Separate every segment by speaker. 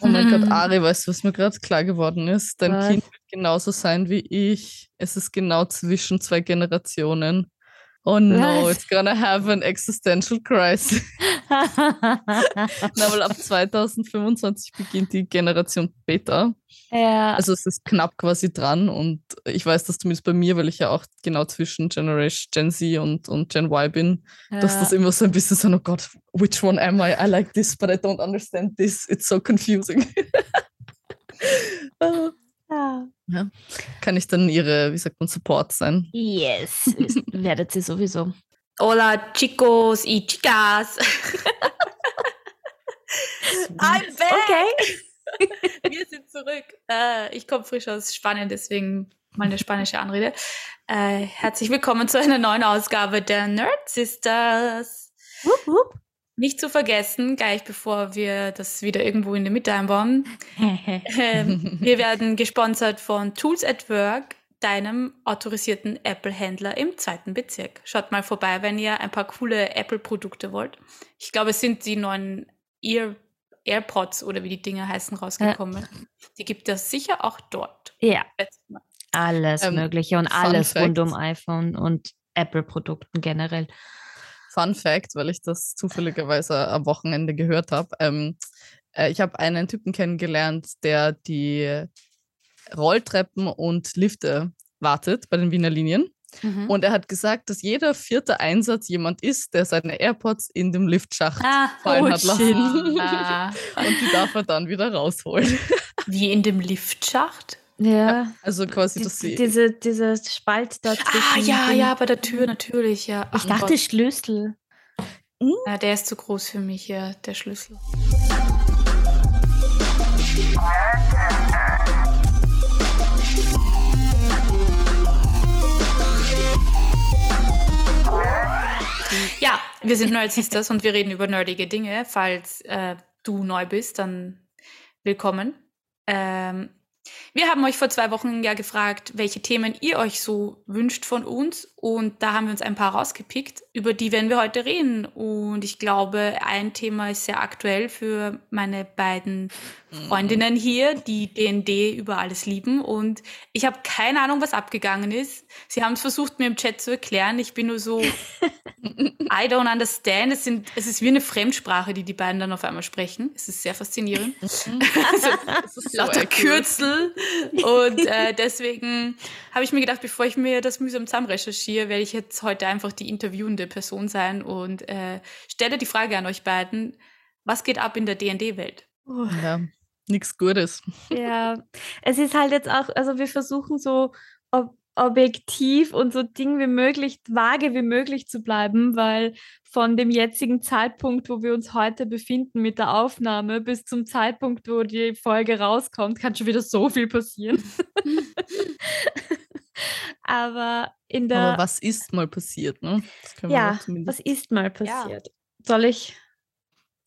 Speaker 1: Oh mein Gott, Ari, weißt du, was mir gerade klar geworden ist? Dein
Speaker 2: Was?
Speaker 1: Kind wird genauso sein wie ich. Es ist genau zwischen zwei Generationen. Oh no,
Speaker 2: Was?
Speaker 1: it's gonna have an existential crisis. Na, weil ab 2025 beginnt die Generation Beta.
Speaker 2: ja,
Speaker 1: Also es ist knapp quasi dran und ich weiß das zumindest bei mir, weil ich ja auch genau zwischen Generation Gen Z und, und Gen Y bin, dass
Speaker 2: ja.
Speaker 1: das immer so ein bisschen so, oh Gott, which one am I? I like this, but I don't understand this. It's so confusing. Ah,
Speaker 2: ja.
Speaker 1: Kann ich dann ihre, wie sagt man, Support sein?
Speaker 2: Yes, werdet ihr sowieso.
Speaker 3: Hola, chicos y chicas. I'm back.
Speaker 2: Okay.
Speaker 3: Wir sind zurück. Äh, ich komme frisch aus Spanien, deswegen meine spanische Anrede. Äh, herzlich willkommen zu einer neuen Ausgabe der Nerd Sisters.
Speaker 2: Wupp, wupp.
Speaker 3: Nicht zu vergessen, gleich bevor wir das wieder irgendwo in der Mitte einbauen, ähm, wir werden gesponsert von Tools at Work, deinem autorisierten Apple-Händler im zweiten Bezirk. Schaut mal vorbei, wenn ihr ein paar coole Apple-Produkte wollt. Ich glaube, es sind die neuen Ear AirPods oder wie die Dinger heißen rausgekommen. Die gibt es sicher auch dort.
Speaker 2: ja, alles
Speaker 1: Ähm,
Speaker 2: Mögliche und
Speaker 1: Fun
Speaker 2: alles rund
Speaker 1: Fact.
Speaker 2: um iPhone und Apple-Produkten generell.
Speaker 1: Fun Fact, weil ich das zufälligerweise am Wochenende gehört habe. Ähm, äh, ich habe einen Typen kennengelernt, der die Rolltreppen und Lifte wartet bei den Wiener Linien.
Speaker 3: Mhm.
Speaker 1: Und er hat gesagt, dass jeder vierte Einsatz jemand ist, der seine AirPods in dem Liftschacht
Speaker 3: Ah,
Speaker 1: fallen
Speaker 2: oh
Speaker 1: hat lassen.
Speaker 3: ah,
Speaker 1: Und die darf er dann wieder rausholen.
Speaker 3: wie in dem Liftschacht?
Speaker 2: Ja.
Speaker 1: Also quasi,
Speaker 2: Die,
Speaker 1: dass sie.
Speaker 2: diese, dieser Spalt dazwischen.
Speaker 3: Ah, ja, ja, bei der Tür natürlich, ja.
Speaker 2: Ich
Speaker 3: Ach
Speaker 2: dachte
Speaker 3: Gott.
Speaker 2: Schlüssel.
Speaker 3: Ja, der ist zu groß für mich, ja, der Schlüssel. Ja, wir sind Nerd Sisters und wir reden über nerdige Dinge. Falls äh, du neu bist, dann willkommen. Ähm, wir haben euch vor zwei Wochen ja gefragt, welche Themen ihr euch so wünscht von uns. Und da haben wir uns ein paar rausgepickt, über die werden wir heute reden. Und ich glaube, ein Thema ist sehr aktuell für meine beiden Freundinnen hier, die D&D über alles lieben. Und ich habe keine Ahnung, was abgegangen ist. Sie haben es versucht, mir im Chat zu erklären. Ich bin nur so, I don't understand. Es, sind, es ist wie eine Fremdsprache, die die beiden dann auf einmal sprechen. Es ist sehr faszinierend.
Speaker 1: Das ist so
Speaker 3: Lauter
Speaker 1: accurate.
Speaker 3: Kürzel. Und äh, deswegen habe ich mir gedacht, bevor ich mir das mühsam zusammen recherchiere, werde ich jetzt heute einfach die interviewende Person sein und äh, stelle die Frage an euch beiden, was geht ab in der D&D-Welt?
Speaker 2: Oh.
Speaker 1: Ja, nichts Gutes.
Speaker 2: Ja, es ist halt jetzt auch, also wir versuchen so ob, objektiv und so ding wie möglich, vage wie möglich zu bleiben, weil von dem jetzigen Zeitpunkt, wo wir uns heute befinden mit der Aufnahme, bis zum Zeitpunkt, wo die Folge rauskommt, kann schon wieder so viel passieren. Aber in der,
Speaker 1: Aber was ist mal passiert, ne?
Speaker 2: Ja, was ist mal passiert? Soll ich?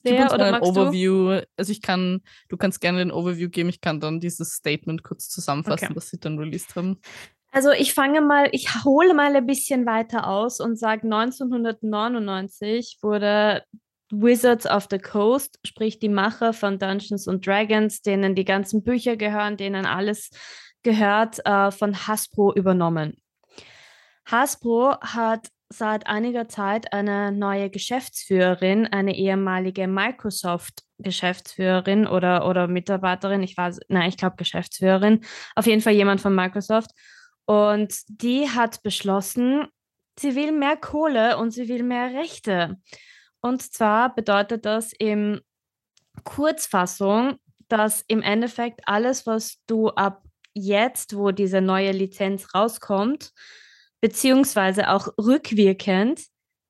Speaker 1: Gib
Speaker 2: Lea,
Speaker 1: uns mal
Speaker 2: oder
Speaker 1: ein
Speaker 2: magst du?
Speaker 1: Overview. Also ich kann, du kannst gerne den Overview geben, ich kann dann dieses Statement kurz zusammenfassen,
Speaker 2: Okay.
Speaker 1: was sie dann released haben.
Speaker 2: Also ich fange mal, ich hole mal ein bisschen weiter aus und sage, 1999 wurde Wizards of the Coast, sprich die Macher von Dungeons and Dragons, denen die ganzen Bücher gehören, denen alles gehört, äh, von Hasbro übernommen. Hasbro hat seit einiger Zeit eine neue Geschäftsführerin, eine ehemalige Microsoft-Geschäftsführerin oder, oder Mitarbeiterin, ich weiß, nein, ich glaube Geschäftsführerin, auf jeden Fall jemand von Microsoft. Und die hat beschlossen, sie will mehr Kohle und sie will mehr Rechte. Und zwar bedeutet das im Kurzfassung, dass im Endeffekt alles, was du ab jetzt, wo diese neue Lizenz rauskommt, beziehungsweise auch rückwirkend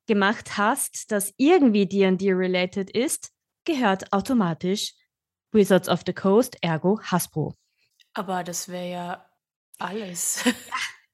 Speaker 2: gemacht hast, das irgendwie D&D-related ist, gehört automatisch Wizards of the Coast, ergo Hasbro.
Speaker 3: Aber das wäre ja alles.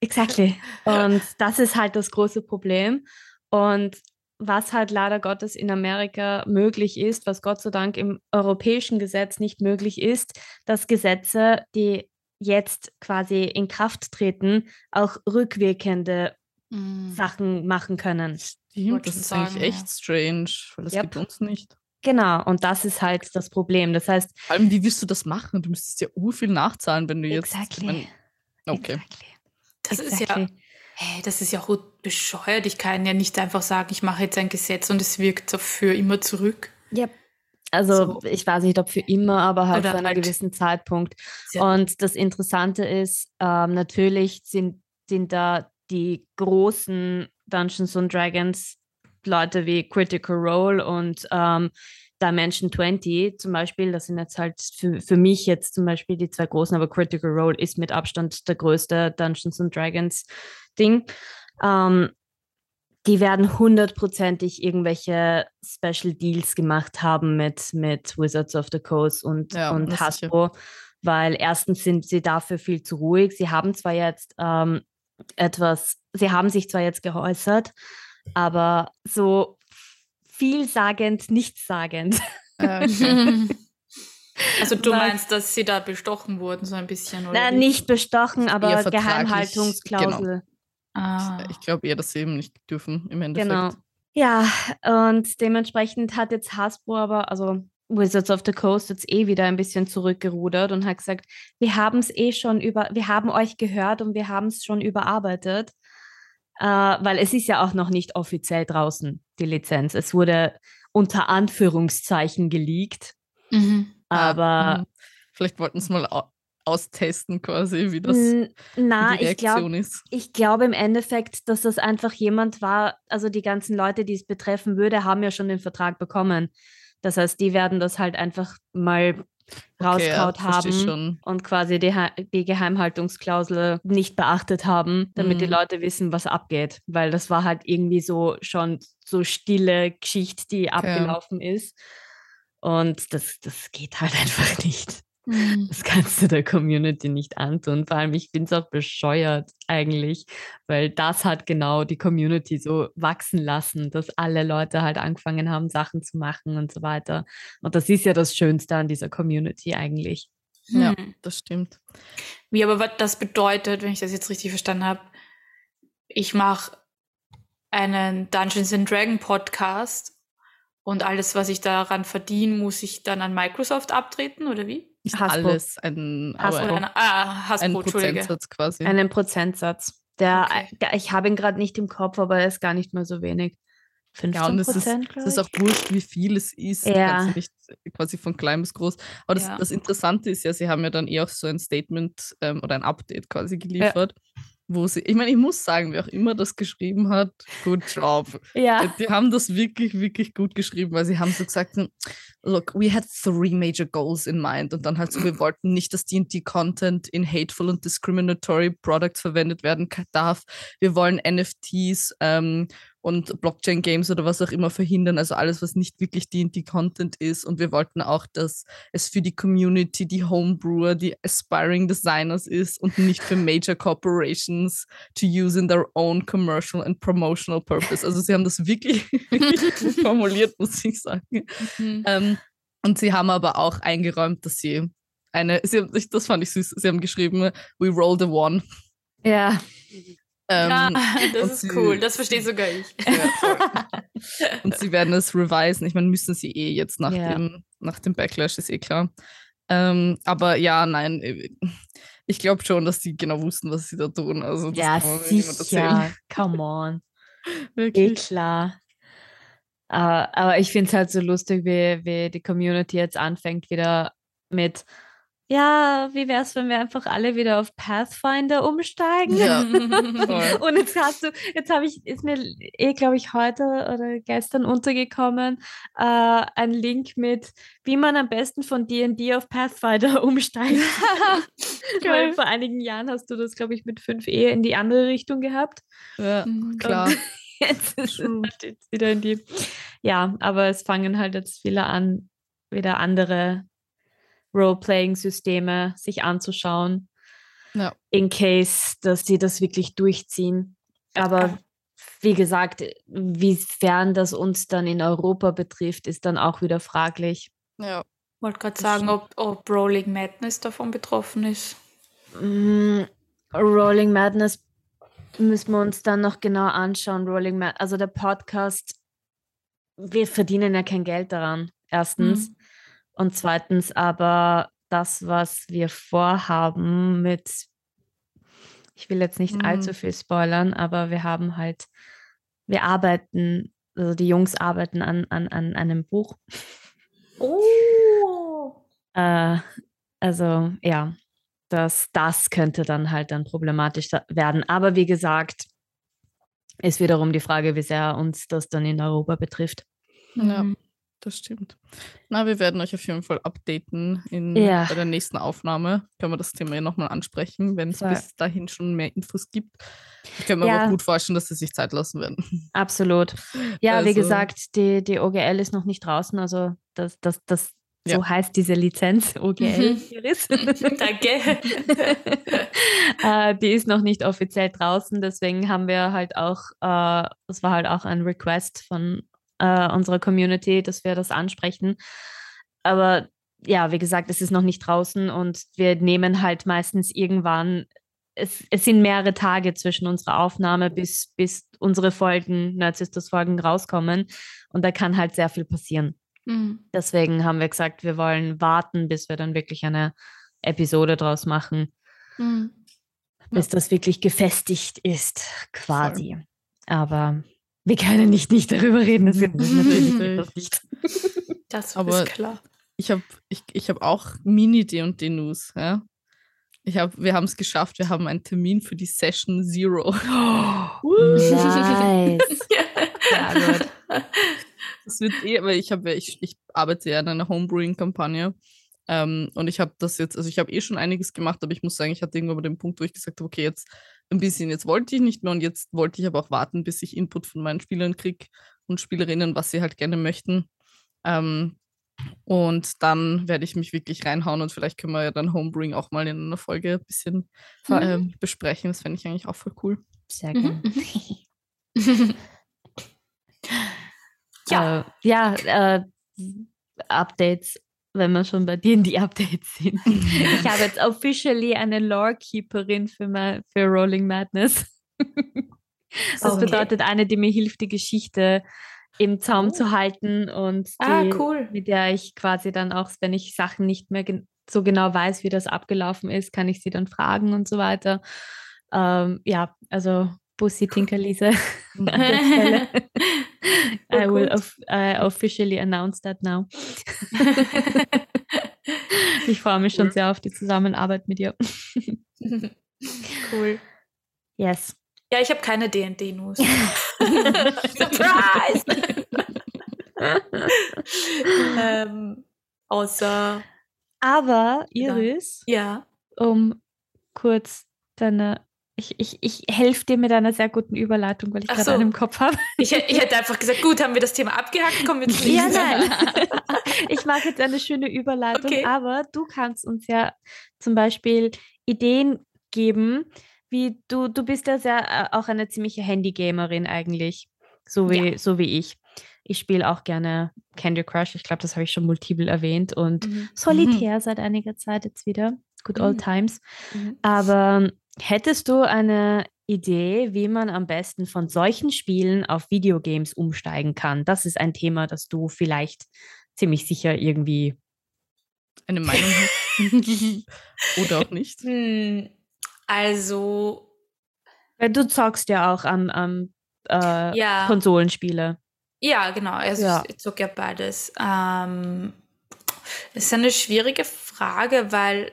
Speaker 2: Exactly. Und das ist halt das große Problem. Und was halt leider Gottes in Amerika möglich ist, was Gott sei Dank im europäischen Gesetz nicht möglich ist, dass Gesetze, die jetzt quasi in Kraft treten, auch rückwirkende
Speaker 3: Mm.
Speaker 2: Sachen machen können.
Speaker 1: Stimmt, das ist eigentlich
Speaker 3: sagen,
Speaker 1: echt strange, weil das
Speaker 2: Yep.
Speaker 1: gibt uns nicht.
Speaker 2: Genau, und das ist halt das Problem. Das heißt.
Speaker 1: Vor allem, wie willst du das machen? Du müsstest ja ur viel nachzahlen, wenn du jetzt.
Speaker 2: Exactly.
Speaker 1: Ich mein, okay.
Speaker 2: Exactly.
Speaker 3: Das ist
Speaker 2: exactly.
Speaker 3: ja, hey, das ist ja auch bescheuert. Ich kann ja nicht einfach sagen, ich mache jetzt ein Gesetz und es wirkt so für immer zurück.
Speaker 2: Yep. Also
Speaker 3: So.
Speaker 2: ich weiß nicht, ob für immer, aber halt
Speaker 3: Oder
Speaker 2: zu einem
Speaker 3: halt-
Speaker 2: gewissen Zeitpunkt.
Speaker 3: Ja.
Speaker 2: Und das Interessante ist, ähm, natürlich sind, sind da die großen Dungeons and Dragons Leute wie Critical Role und ähm, Dimension 20 zum Beispiel. Das sind jetzt halt für, für mich jetzt zum Beispiel die zwei großen, aber Critical Role ist mit Abstand der größte Dungeons and Dragons Ding. Ähm, die werden hundertprozentig irgendwelche Special Deals gemacht haben mit, mit Wizards of the Coast und,
Speaker 1: Ja,
Speaker 2: und
Speaker 1: sicher.
Speaker 2: Hasbro, weil erstens sind sie dafür viel zu ruhig. Sie haben zwar jetzt ähm, etwas, sie haben sich zwar jetzt geäußert, aber so vielsagend, nichtssagend.
Speaker 1: Okay.
Speaker 3: Also du
Speaker 2: Was?
Speaker 3: meinst, dass sie da bestochen wurden, so ein bisschen? Oder
Speaker 2: Na, nicht bestochen, aber Geheimhaltungsklausel.
Speaker 3: Ah.
Speaker 1: Ich glaube eher, dass sie eben nicht dürfen im Endeffekt.
Speaker 2: Genau. Ja, und dementsprechend hat jetzt Hasbro aber, also Wizards of the Coast jetzt eh wieder ein bisschen zurückgerudert und hat gesagt, wir haben es eh schon über, wir haben euch gehört und wir haben es schon überarbeitet. Äh, weil es ist ja auch noch nicht offiziell draußen, die Lizenz. Es wurde unter Anführungszeichen geleakt,
Speaker 3: Mhm.
Speaker 1: Ah,
Speaker 2: aber
Speaker 1: mhm. Vielleicht wollten sie mal au austesten, quasi, wie das
Speaker 2: na,
Speaker 1: die
Speaker 2: ich glaube,
Speaker 1: Reaktion ist.
Speaker 2: Ich glaube im Endeffekt, dass das einfach jemand war, also die ganzen Leute, die es betreffen würde, haben ja schon den Vertrag bekommen. Das heißt, die werden das halt einfach mal
Speaker 1: Okay, ja,
Speaker 2: haben und quasi die, die Geheimhaltungsklausel nicht beachtet haben, damit die
Speaker 1: Mhm.
Speaker 2: Leute wissen, was abgeht. Weil das war halt irgendwie so schon so stille Geschichte, die abgelaufen ist. Und das, das geht halt einfach nicht.
Speaker 3: Mhm.
Speaker 2: Das kannst du der Community nicht antun. Vor allem, ich finde es auch bescheuert eigentlich, weil das hat genau die Community so wachsen lassen, dass alle Leute halt angefangen haben, Sachen zu machen und so weiter. Und das ist ja das Schönste an dieser Community eigentlich.
Speaker 1: Ja.
Speaker 3: Hm.
Speaker 1: Das stimmt.
Speaker 3: Wie aber was das bedeutet, wenn ich das jetzt richtig verstanden habe, ich mache einen Dungeons and Dragon Podcast und alles, was ich daran verdiene, muss ich dann an Microsoft abtreten oder wie?
Speaker 1: Nicht
Speaker 2: Hasbro.
Speaker 1: alles, ein,
Speaker 2: Hasbro.
Speaker 1: ein,
Speaker 3: ah, Hasbro,
Speaker 1: ein. Prozentsatz quasi.
Speaker 2: Einen Prozentsatz. Der,
Speaker 3: Okay.
Speaker 2: der ich habe ihn gerade nicht im Kopf, aber er ist gar nicht mal so wenig. 15
Speaker 1: Ja, und es ist,
Speaker 2: Prozent,
Speaker 1: es ist auch wurscht, wie viel es ist.
Speaker 2: Ja.
Speaker 1: kannst ja nicht quasi von klein bis groß. Aber das,
Speaker 3: Ja.
Speaker 1: das Interessante ist ja, sie haben ja dann eh auch so ein Statement ähm, oder ein Update quasi geliefert, wo sie, ich meine, ich muss sagen, wer auch immer das geschrieben hat, good job.
Speaker 2: Ja.
Speaker 1: Die haben das wirklich, wirklich gut geschrieben, weil sie haben so gesagt, hm, look, we had three major goals in mind und dann halt so, wir wollten nicht, dass D&D-Content in hateful und discriminatory products verwendet werden darf. Wir wollen NFTs ähm, und Blockchain-Games oder was auch immer verhindern, also alles, was nicht wirklich D&D-Content ist und wir wollten auch, dass es für die Community, die Homebrewer, die aspiring Designers ist und nicht für major corporations to use in their own commercial and promotional purpose. Also sie haben das wirklich, wirklich gut formuliert, muss ich sagen.
Speaker 3: Mhm.
Speaker 1: Ähm, und sie haben aber auch eingeräumt, dass sie eine, sie haben, das fand ich süß, sie haben geschrieben, we roll the one.
Speaker 2: Ja.
Speaker 1: Ähm,
Speaker 3: ja, das ist
Speaker 1: sie-
Speaker 3: cool, das verstehe sogar ich.
Speaker 1: ja, und sie werden es revisen. Ich meine, müssen sie eh jetzt nach,
Speaker 2: Ja.
Speaker 1: dem, nach dem Backlash, ist eh klar. Ähm, aber ja, nein, äh, ich glaube schon, dass die genau wussten, was sie da tun. Also, das
Speaker 2: Ja, sicher. Come on. Eh
Speaker 1: Wirklich.
Speaker 2: klar. Äh, aber ich finde es halt so lustig, wie, wie die Community jetzt anfängt wieder mit, ja, wie wäre es, wenn wir einfach alle wieder auf Pathfinder umsteigen?
Speaker 1: Ja. Voll.
Speaker 2: Und jetzt hast du, jetzt habe ich, ist mir eh, glaube ich, heute oder gestern untergekommen, äh, ein Link mit, wie man am besten von D&D auf Pathfinder umsteigt. Weil vor einigen Jahren hast du das, glaube ich, mit 5e in die andere Richtung gehabt.
Speaker 1: Ja,
Speaker 3: Mhm.
Speaker 1: klar.
Speaker 2: Jetzt ist es halt wieder in die. Ja, aber es fangen halt jetzt viele an, wieder andere Role-Playing-Systeme sich anzuschauen.
Speaker 1: Ja.
Speaker 2: In case, dass sie das wirklich durchziehen. Aber
Speaker 3: Ja.
Speaker 2: wie gesagt, wiefern das uns dann in Europa betrifft, ist dann auch wieder fraglich.
Speaker 1: Ja.
Speaker 3: wollte gerade sagen, ob, ob Rolling Madness davon betroffen ist.
Speaker 2: Mm, Rolling Madness müssen wir uns dann noch genau anschauen. Rolling Mad also der Podcast, wir verdienen ja kein Geld daran. erstens. Mhm. Und zweitens aber das, was wir vorhaben mit, ich will jetzt nicht mhm. allzu viel spoilern, aber wir haben halt, wir arbeiten, also die Jungs arbeiten an, an, an einem Buch.
Speaker 3: Oh!
Speaker 2: äh, also ja, das, das könnte dann halt dann problematisch werden. Aber wie gesagt, ist wiederum die Frage, wie sehr uns das dann in Europa betrifft.
Speaker 1: Ja, mhm. Das stimmt. Na, wir werden euch auf jeden Fall updaten in, ja. bei der nächsten Aufnahme. Können wir das Thema ja nochmal ansprechen, wenn es bis dahin schon mehr Infos gibt. Ich kann mir ja. aber auch gut vorstellen, dass sie sich Zeit lassen werden.
Speaker 2: Absolut. Ja, also, wie gesagt, die, die OGL ist noch nicht draußen, also das, das, das so ja. heißt diese Lizenz OGL.
Speaker 3: Mhm. Danke.
Speaker 2: äh, die ist noch nicht offiziell draußen, deswegen haben wir halt auch, äh, das war halt auch ein Request von äh, unserer Community, dass wir das ansprechen. Aber ja, wie gesagt, es ist noch nicht draußen und wir nehmen halt meistens irgendwann, es, es sind mehrere Tage zwischen unserer Aufnahme, bis, bis unsere Folgen, Nerdsisters-Folgen rauskommen. Und da kann halt sehr viel passieren. Mhm. Deswegen haben wir gesagt, wir wollen warten, bis wir dann wirklich eine Episode draus machen. Mhm. Bis ja. das wirklich gefestigt ist, quasi. Voll. Aber wir können nicht, nicht darüber reden. Das geht natürlich
Speaker 3: das nicht. Das Aber ist klar.
Speaker 1: Ich habe ich, ich hab auch Mini-D&D-News. Ja? Ich hab, wir haben es geschafft. Wir haben einen Termin für die Session Zero.
Speaker 2: Oh, nice. ja,
Speaker 1: gut. Das wird eh, weil ich habe, ich, ich arbeite ja in einer Homebrewing-Kampagne. Ähm, und ich habe das jetzt, also ich habe eh schon einiges gemacht, aber ich muss sagen, ich hatte irgendwann mal den Punkt, wo ich gesagt habe, okay, jetzt ein bisschen, jetzt wollte ich nicht mehr und jetzt wollte ich aber auch warten, bis ich Input von meinen Spielern kriege und Spielerinnen, was sie halt gerne möchten. Ähm, und dann werde ich mich wirklich reinhauen und vielleicht können wir ja dann Homebrewing auch mal in einer Folge ein bisschen mhm. äh, besprechen. Das fände ich eigentlich auch voll cool.
Speaker 2: Sehr gerne. Mhm. Ja, äh, ja äh, Updates, wenn wir schon bei denen die Updates sind. ich habe jetzt officially eine Lorekeeperin für, mein, für Rolling Madness. das okay. bedeutet eine, die mir hilft, die Geschichte im Zaum oh. zu halten und
Speaker 3: ah,
Speaker 2: die,
Speaker 3: cool.
Speaker 2: mit der ich quasi dann auch, wenn ich Sachen nicht mehr so genau weiß, wie das abgelaufen ist, kann ich sie dann fragen und so weiter. Ähm, ja, also Bussi Tinkerliese I will of, uh, officially announce that now. ich freue mich schon sehr auf die Zusammenarbeit mit dir.
Speaker 3: cool.
Speaker 2: Yes.
Speaker 3: Ja, ich habe keine D&D-News. Surprise! ähm, außer.
Speaker 2: Aber, Iris,
Speaker 3: ja.
Speaker 2: um kurz deine ich, ich, ich helfe dir mit einer sehr guten Überleitung, weil ich gerade so. einen im Kopf habe.
Speaker 3: Ich, ich, hätte einfach gesagt, gut, haben wir das Thema abgehakt, kommen wir
Speaker 2: zu Ja, nein. ich mache jetzt eine schöne Überleitung, okay. aber du kannst uns ja zum Beispiel Ideen geben, wie du, du bist ja sehr, äh, auch eine ziemliche Handy-Gamerin eigentlich, so wie, ja. so wie ich. Ich spiele auch gerne Candy Crush, ich glaube, das habe ich schon multiple erwähnt und mhm. Solitär mhm. seit einiger Zeit jetzt wieder. Good old mhm. times. Mhm. Aber Hättest du eine Idee, wie man am besten von solchen Spielen auf Videogames umsteigen kann? Das ist ein Thema, das du vielleicht ziemlich sicher irgendwie
Speaker 1: eine Meinung hast. Oder auch nicht.
Speaker 3: Hm, also.
Speaker 2: Du zockst ja auch am, am äh, ja. Konsolenspiele.
Speaker 3: Ja, genau. Also ja. ich zocke ja beides. Ähm, das ist eine schwierige Frage, weil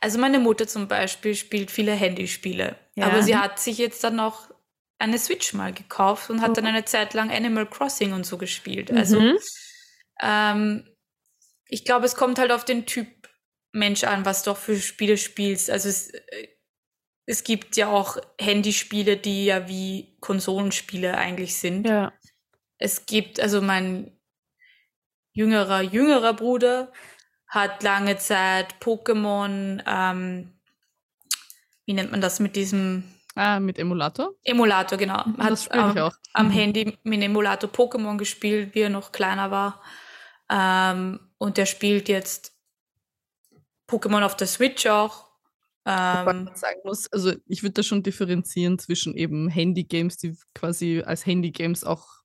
Speaker 3: also meine Mutter zum Beispiel spielt viele Handyspiele, ja. aber sie hat sich jetzt dann noch eine Switch mal gekauft und hat oh. dann eine Zeit lang Animal Crossing und so gespielt. Also mhm. ähm, ich glaube, es kommt halt auf den Typ Mensch an, was du auch für Spiele spielst. Also es, äh, es gibt ja auch Handyspiele, die ja wie Konsolenspiele eigentlich sind.
Speaker 2: Ja.
Speaker 3: Es gibt, also mein jüngerer, jüngerer Bruder hat lange Zeit Pokémon, ähm, wie nennt man das mit diesem?
Speaker 1: Ah, mit Emulator?
Speaker 3: Emulator, genau. Mhm, hat am, auch. am mhm. Handy mit Emulator Pokémon gespielt, wie er noch kleiner war. Ähm, und der spielt jetzt Pokémon auf der Switch auch.
Speaker 1: Ähm, sagen muss, also ich würde da schon differenzieren zwischen eben Handy-Games, die quasi als Handy-Games auch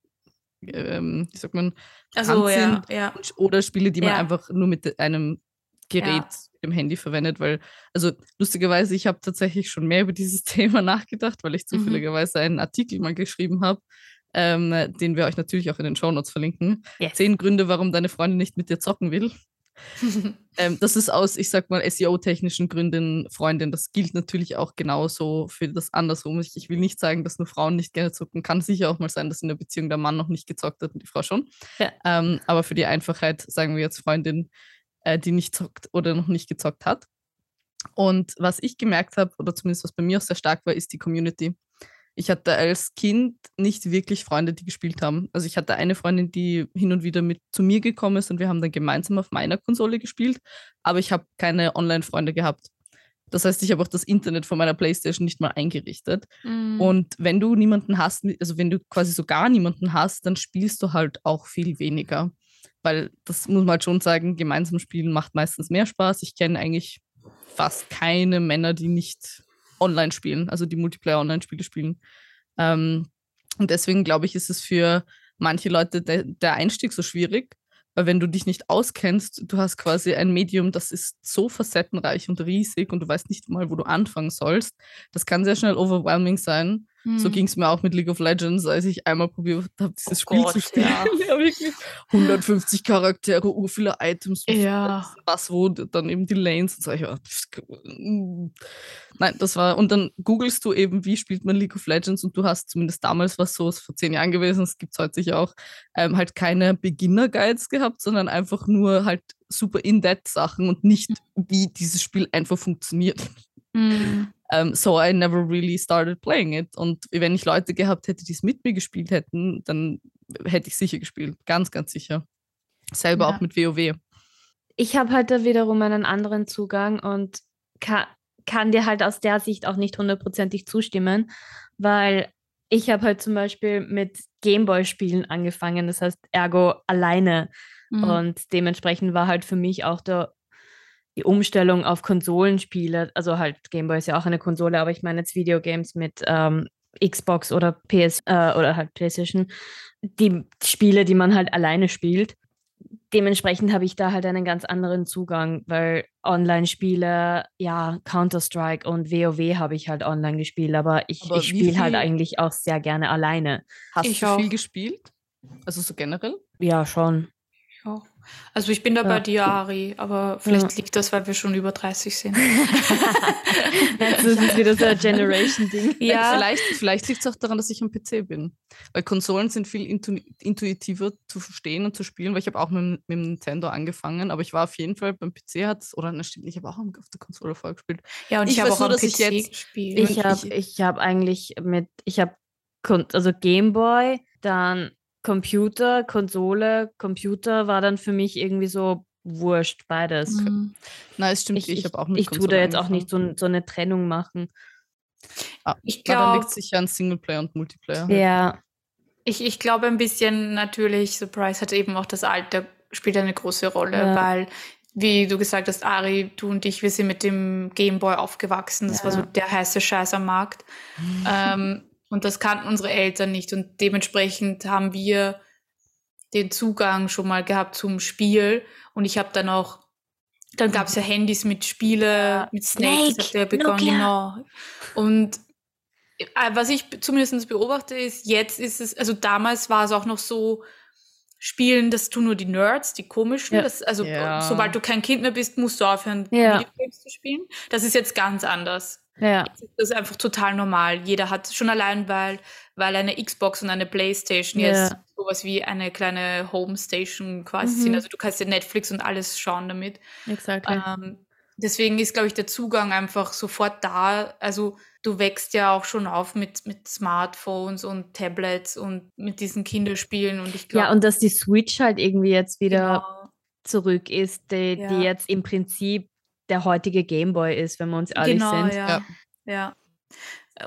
Speaker 1: ähm, wie sagt man,
Speaker 3: Also ja, ja.
Speaker 1: oder Spiele, die man einfach nur mit einem Gerät, dem Handy verwendet, weil, also lustigerweise, ich habe tatsächlich schon mehr über dieses Thema nachgedacht, weil ich
Speaker 3: Mhm.
Speaker 1: zufälligerweise einen Artikel mal geschrieben habe, ähm, den wir euch natürlich auch in den Shownotes verlinken.
Speaker 2: Yes.
Speaker 1: Zehn Gründe, warum deine Freundin nicht mit dir zocken will. Ähm, das ist aus, ich sag mal, SEO-technischen Gründen Freundin. Das gilt natürlich auch genauso für das andersrum. Ich, ich will nicht sagen, dass nur Frauen nicht gerne zocken. Kann sicher auch mal sein, dass in der Beziehung der Mann noch nicht gezockt hat und die Frau schon.
Speaker 2: Ja.
Speaker 1: Ähm, aber für die Einfachheit sagen wir jetzt Freundin, äh, die nicht zockt oder noch nicht gezockt hat. Und was ich gemerkt habe, oder zumindest was bei mir auch sehr stark war, ist die Community. Ich hatte als Kind nicht wirklich Freunde, die gespielt haben. Also ich hatte eine Freundin, die hin und wieder mit zu mir gekommen ist und wir haben dann gemeinsam auf meiner Konsole gespielt, aber ich habe keine Online-Freunde gehabt. Das heißt, ich habe auch das Internet von meiner Playstation nicht mal eingerichtet.
Speaker 3: Mhm.
Speaker 1: Und wenn du niemanden hast, also wenn du quasi so gar niemanden hast, dann spielst du halt auch viel weniger. Weil das muss man halt schon sagen, gemeinsam spielen macht meistens mehr Spaß. Ich kenne eigentlich fast keine Männer, die nicht online spielen, also die Multiplayer-Online-Spiele spielen. Ähm, und deswegen glaube ich, ist es für manche Leute de der Einstieg so schwierig, weil wenn du dich nicht auskennst, du hast quasi ein Medium, das ist so facettenreich und riesig und du weißt nicht mal, wo du anfangen sollst. Das kann sehr schnell overwhelming sein. So
Speaker 3: Mhm.
Speaker 1: ging es mir auch mit League of Legends, als ich einmal probiert habe, dieses
Speaker 3: Oh
Speaker 1: Spiel
Speaker 3: Gott,
Speaker 1: zu spielen.
Speaker 3: ja.
Speaker 1: Ja. wirklich. 150 Charaktere, ur viele Items,
Speaker 3: Ja.
Speaker 1: was wo, dann eben die Lanes. Und so, ich war, Nein, das war, und dann googelst du eben, wie spielt man League of Legends und du hast zumindest damals was so, ist vor zehn Jahren gewesen, das gibt es heute sicher auch, ähm, halt keine Beginner-Guides gehabt, sondern einfach nur halt super in-depth-Sachen und nicht, wie dieses Spiel einfach funktioniert.
Speaker 3: Mhm.
Speaker 1: Um, so I never really started playing it. Und wenn ich Leute gehabt hätte, die es mit mir gespielt hätten, dann hätte ich sicher gespielt. Ganz, ganz sicher. Selber
Speaker 3: Ja.
Speaker 1: auch mit WoW.
Speaker 2: Ich habe halt da wiederum einen anderen Zugang und kann, kann dir halt aus der Sicht auch nicht hundertprozentig zustimmen, weil ich habe halt zum Beispiel mit Gameboy-Spielen angefangen, das heißt ergo alleine.
Speaker 3: Mhm.
Speaker 2: Und dementsprechend war halt für mich auch der, die Umstellung auf Konsolenspiele, also halt Gameboy ist ja auch eine Konsole, aber ich meine jetzt Videogames mit ähm, Xbox oder PS äh, oder halt PlayStation, die Spiele, die man halt alleine spielt. Dementsprechend habe ich da halt einen ganz anderen Zugang, weil Online-Spiele, ja, Counter-Strike und WoW habe ich halt online gespielt, aber ich, ich spiele halt eigentlich auch sehr gerne alleine.
Speaker 1: Hast
Speaker 3: Ich
Speaker 1: du
Speaker 3: auch.
Speaker 1: viel gespielt? Also so generell?
Speaker 2: Ja, schon.
Speaker 3: Ja. Also ich bin da bei
Speaker 2: Ja.
Speaker 3: dir, Ari, aber vielleicht liegt das, weil wir schon über 30 sind.
Speaker 2: Das ist wieder so ein Generation-Ding.
Speaker 3: Ja.
Speaker 1: Vielleicht, vielleicht liegt es auch daran, dass ich am PC bin. Weil Konsolen sind viel intu intuitiver zu verstehen und zu spielen, weil ich habe auch mit, dem- mit dem Nintendo angefangen, aber ich war auf jeden Fall beim PC hat oder das stimmt, ich habe auch auf der Konsole vorher gespielt.
Speaker 3: Ja, und
Speaker 1: Ich
Speaker 3: ich, habe
Speaker 1: weiß
Speaker 3: auch
Speaker 1: nur, dass ich
Speaker 3: PC
Speaker 1: jetzt-
Speaker 3: gespielt.
Speaker 2: Ich
Speaker 1: Ich-
Speaker 2: habe ich hab eigentlich mit, ich habe also Gameboy, dann Computer, Konsole, Computer war dann für mich irgendwie so wurscht, beides.
Speaker 3: Mhm.
Speaker 1: Nein, es stimmt,
Speaker 2: Ich,
Speaker 1: ich,
Speaker 2: ich,
Speaker 1: habe auch mit
Speaker 2: ich tue
Speaker 1: Konsole
Speaker 2: da jetzt auch
Speaker 1: angefangen.
Speaker 2: nicht so, so eine Trennung machen.
Speaker 1: Ah,
Speaker 3: Ich glaube,
Speaker 1: liegt es sicher an Singleplayer und Multiplayer.
Speaker 2: Ja,
Speaker 3: ich, ich glaube ein bisschen natürlich, Surprise hat eben auch das Alter, spielt eine große Rolle,
Speaker 2: Ja.
Speaker 3: weil, wie du gesagt hast, Ari, du und ich, wir sind mit dem Gameboy aufgewachsen. Das war so
Speaker 2: Ja.
Speaker 3: der heiße Scheiß am Markt. ähm, und das kannten unsere Eltern nicht. Und dementsprechend haben wir den Zugang schon mal gehabt zum Spiel. Und ich habe dann auch, dann gab es ja Handys mit Spiele,
Speaker 2: Ja.
Speaker 3: mit Snake, das
Speaker 2: Snake,
Speaker 3: hat ja begonnen, genau. Und äh, was ich zumindest beobachte, ist, jetzt ist es, also damals war es auch noch so, Spielen, das tun nur die Nerds, die komischen.
Speaker 2: Ja.
Speaker 3: Das, also
Speaker 1: Ja.
Speaker 3: sobald du kein Kind mehr bist, musst du aufhören,
Speaker 2: Ja.
Speaker 3: Videogames zu spielen. Das ist jetzt ganz anders.
Speaker 2: Ja,
Speaker 3: Das ist einfach total normal. Jeder hat schon allein, weil, weil eine Xbox und eine Playstation
Speaker 2: Ja.
Speaker 3: jetzt sowas wie eine kleine Homestation quasi
Speaker 2: Mhm.
Speaker 3: sind. Also du kannst ja Netflix und alles schauen damit.
Speaker 2: exakt.
Speaker 3: Ähm, deswegen ist, glaube ich, der Zugang einfach sofort da. Also du wächst ja auch schon auf mit, mit Smartphones und Tablets und mit diesen Kinderspielen und ich glaube,
Speaker 2: Ja, und dass die Switch halt irgendwie jetzt wieder
Speaker 3: genau,
Speaker 2: zurück ist, die,
Speaker 3: Ja.
Speaker 2: die jetzt im Prinzip der heutige Gameboy ist, wenn wir uns ehrlich
Speaker 3: genau,
Speaker 2: sind.
Speaker 3: Ja.
Speaker 1: Ja.
Speaker 3: ja.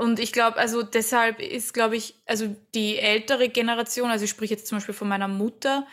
Speaker 3: Und ich glaube, also deshalb ist, glaube ich, also die ältere Generation, also ich spreche jetzt zum Beispiel von meiner Mutter,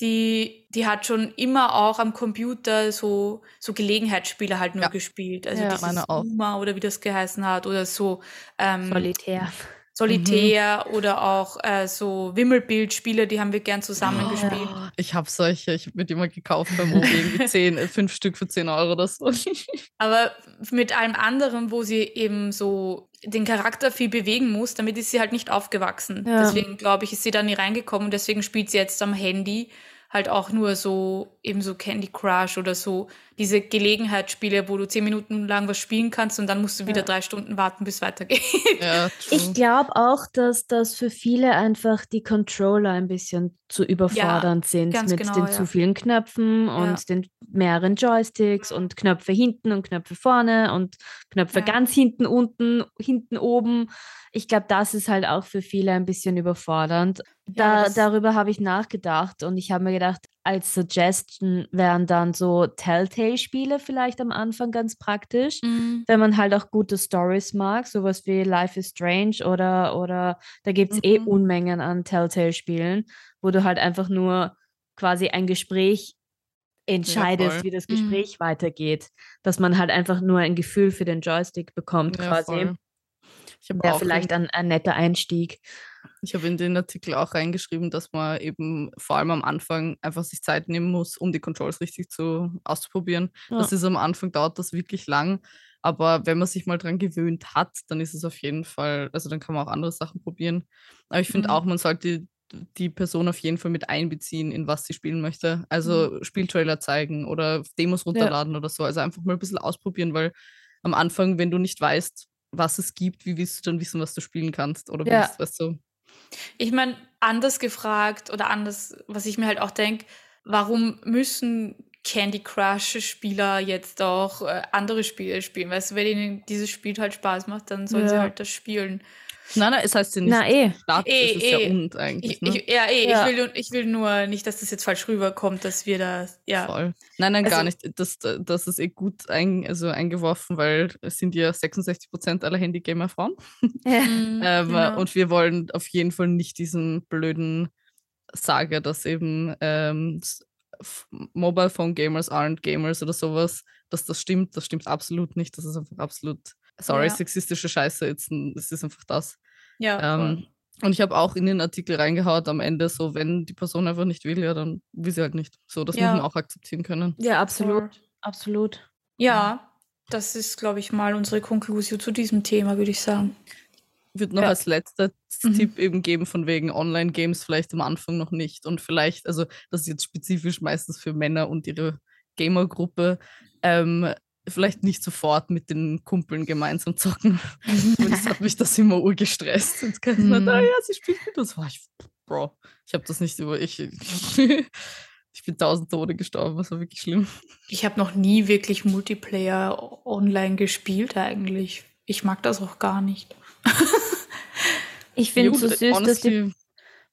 Speaker 3: die, die hat schon immer auch am Computer so, so Gelegenheitsspiele halt nur
Speaker 1: Ja.
Speaker 3: gespielt. Also
Speaker 2: Ja.
Speaker 3: dieses
Speaker 1: Meine auch.
Speaker 3: Uma oder wie das geheißen hat oder so. Ähm,
Speaker 2: Solitär.
Speaker 3: Solitär mhm. oder auch äh, so Wimmelbildspiele, die haben wir gern zusammen oh, gespielt.
Speaker 1: Ich habe solche, ich habe mir die mal gekauft beim OB, irgendwie 10, äh, fünf Stück für 10 Euro oder so.
Speaker 3: Aber mit allem anderen, wo sie eben so den Charakter viel bewegen muss, damit ist sie halt nicht aufgewachsen. Ja. Deswegen glaube ich, ist sie da nie reingekommen und deswegen spielt sie jetzt am Handy halt auch nur so, eben so Candy Crush oder so, diese Gelegenheitsspiele, wo du zehn Minuten lang was spielen kannst und dann musst du wieder ja. drei Stunden warten, bis es weitergeht. Ja,
Speaker 2: ich glaube auch, dass das für viele einfach die Controller ein bisschen zu überfordernd ja, sind mit genau, den zu vielen Knöpfen und den mehreren Joysticks und Knöpfe hinten und Knöpfe vorne und Knöpfe ganz hinten, unten, hinten, oben. Ich glaube, das ist halt auch für viele ein bisschen überfordernd. Da, darüber habe ich nachgedacht und ich habe mir gedacht, als Suggestion wären dann so Telltale-Spiele vielleicht am Anfang ganz praktisch, mhm. wenn man halt auch gute Stories mag, sowas wie Life is Strange oder, oder da gibt es eh mhm. eh Unmengen an Telltale-Spielen, wo du halt einfach nur quasi ein Gespräch entscheidest, ja, wie das mhm. Gespräch mhm. weitergeht, dass man halt einfach nur ein Gefühl für den Joystick bekommt ja, quasi. Voll. Ich Wäre vielleicht ein, ein netter Einstieg.
Speaker 1: Ich habe in den Artikel auch reingeschrieben, dass man eben vor allem am Anfang einfach sich Zeit nehmen muss, um die Controls richtig zu auszuprobieren. Ja. Das ist am Anfang dauert das wirklich lang. Aber wenn man sich mal dran gewöhnt hat, dann ist es auf jeden Fall, also dann kann man auch andere Sachen probieren. Aber ich finde mhm. auch, man sollte die Person auf jeden Fall mit einbeziehen, in was sie spielen möchte. Also mhm. Spieltrailer zeigen oder Demos runterladen ja. oder so. Also einfach mal ein bisschen ausprobieren, weil am Anfang, wenn du nicht weißt, was es gibt, wie willst du dann wissen, was du spielen kannst? Oder ja. willst, weißt du?
Speaker 3: Ich meine, anders gefragt oder anders, was ich mir halt auch denke, warum müssen Candy Crush-Spieler jetzt auch äh, andere Spiele spielen? Weißt du, wenn ihnen dieses Spiel halt Spaß macht, dann sollen ja. sie halt das spielen.
Speaker 1: Nein, nein, es heißt ja nicht
Speaker 2: Na, eh.
Speaker 1: Start, eh, es ist eh. ja und eigentlich.
Speaker 3: Ich, ne? ich, ja, eh, ja. Ich, will, ich will nur nicht, dass das jetzt falsch rüberkommt, dass wir da, ja.
Speaker 1: Voll. Nein, nein, also, gar nicht. Das, das ist eh gut ein, also eingeworfen, weil es sind ja 66 Prozent aller Handygamer Frauen. Ja. Mhm, ähm, genau. Und wir wollen auf jeden Fall nicht diesen blöden Sage, dass eben ähm, Mobile Phone Gamers aren't Gamers oder sowas, dass das stimmt. Das stimmt absolut nicht. Das ist einfach absolut sorry, ja. sexistische Scheiße, jetzt, es ist einfach das. Ja. Ähm, und ich habe auch in den Artikel reingehaut am Ende, so wenn die Person einfach nicht will, ja, dann will sie halt nicht. So, das ja. muss man auch akzeptieren können.
Speaker 2: Ja, absolut. Absolut.
Speaker 3: Ja, das ist, glaube ich, mal unsere Konklusion zu diesem Thema, würde ich sagen.
Speaker 1: Ich würde noch ja. als letzter mhm. Tipp eben geben, von wegen Online-Games vielleicht am Anfang noch nicht. Und vielleicht, also das ist jetzt spezifisch meistens für Männer und ihre Gamer-Gruppe, ähm, vielleicht nicht sofort mit den Kumpeln gemeinsam zocken. und das hat mich das immer urgestresst. Und kann man, ah ja, sie spielt mit uns. Ich, Bro, ich habe das nicht über. Ich, ich bin tausend Tode gestorben, das war wirklich schlimm.
Speaker 3: Ich habe noch nie wirklich Multiplayer online gespielt eigentlich. Ich mag das auch gar nicht.
Speaker 2: ich finde es so süß, dass die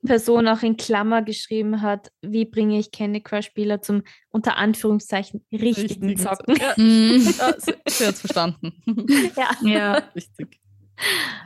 Speaker 2: Person auch in Klammer geschrieben hat, wie bringe ich Candy Crush-Spieler zum unter Anführungszeichen richtigen, richtigen Zocken. Ja,
Speaker 1: mhm. ja sie hat es verstanden.
Speaker 2: ja. ja. Richtig.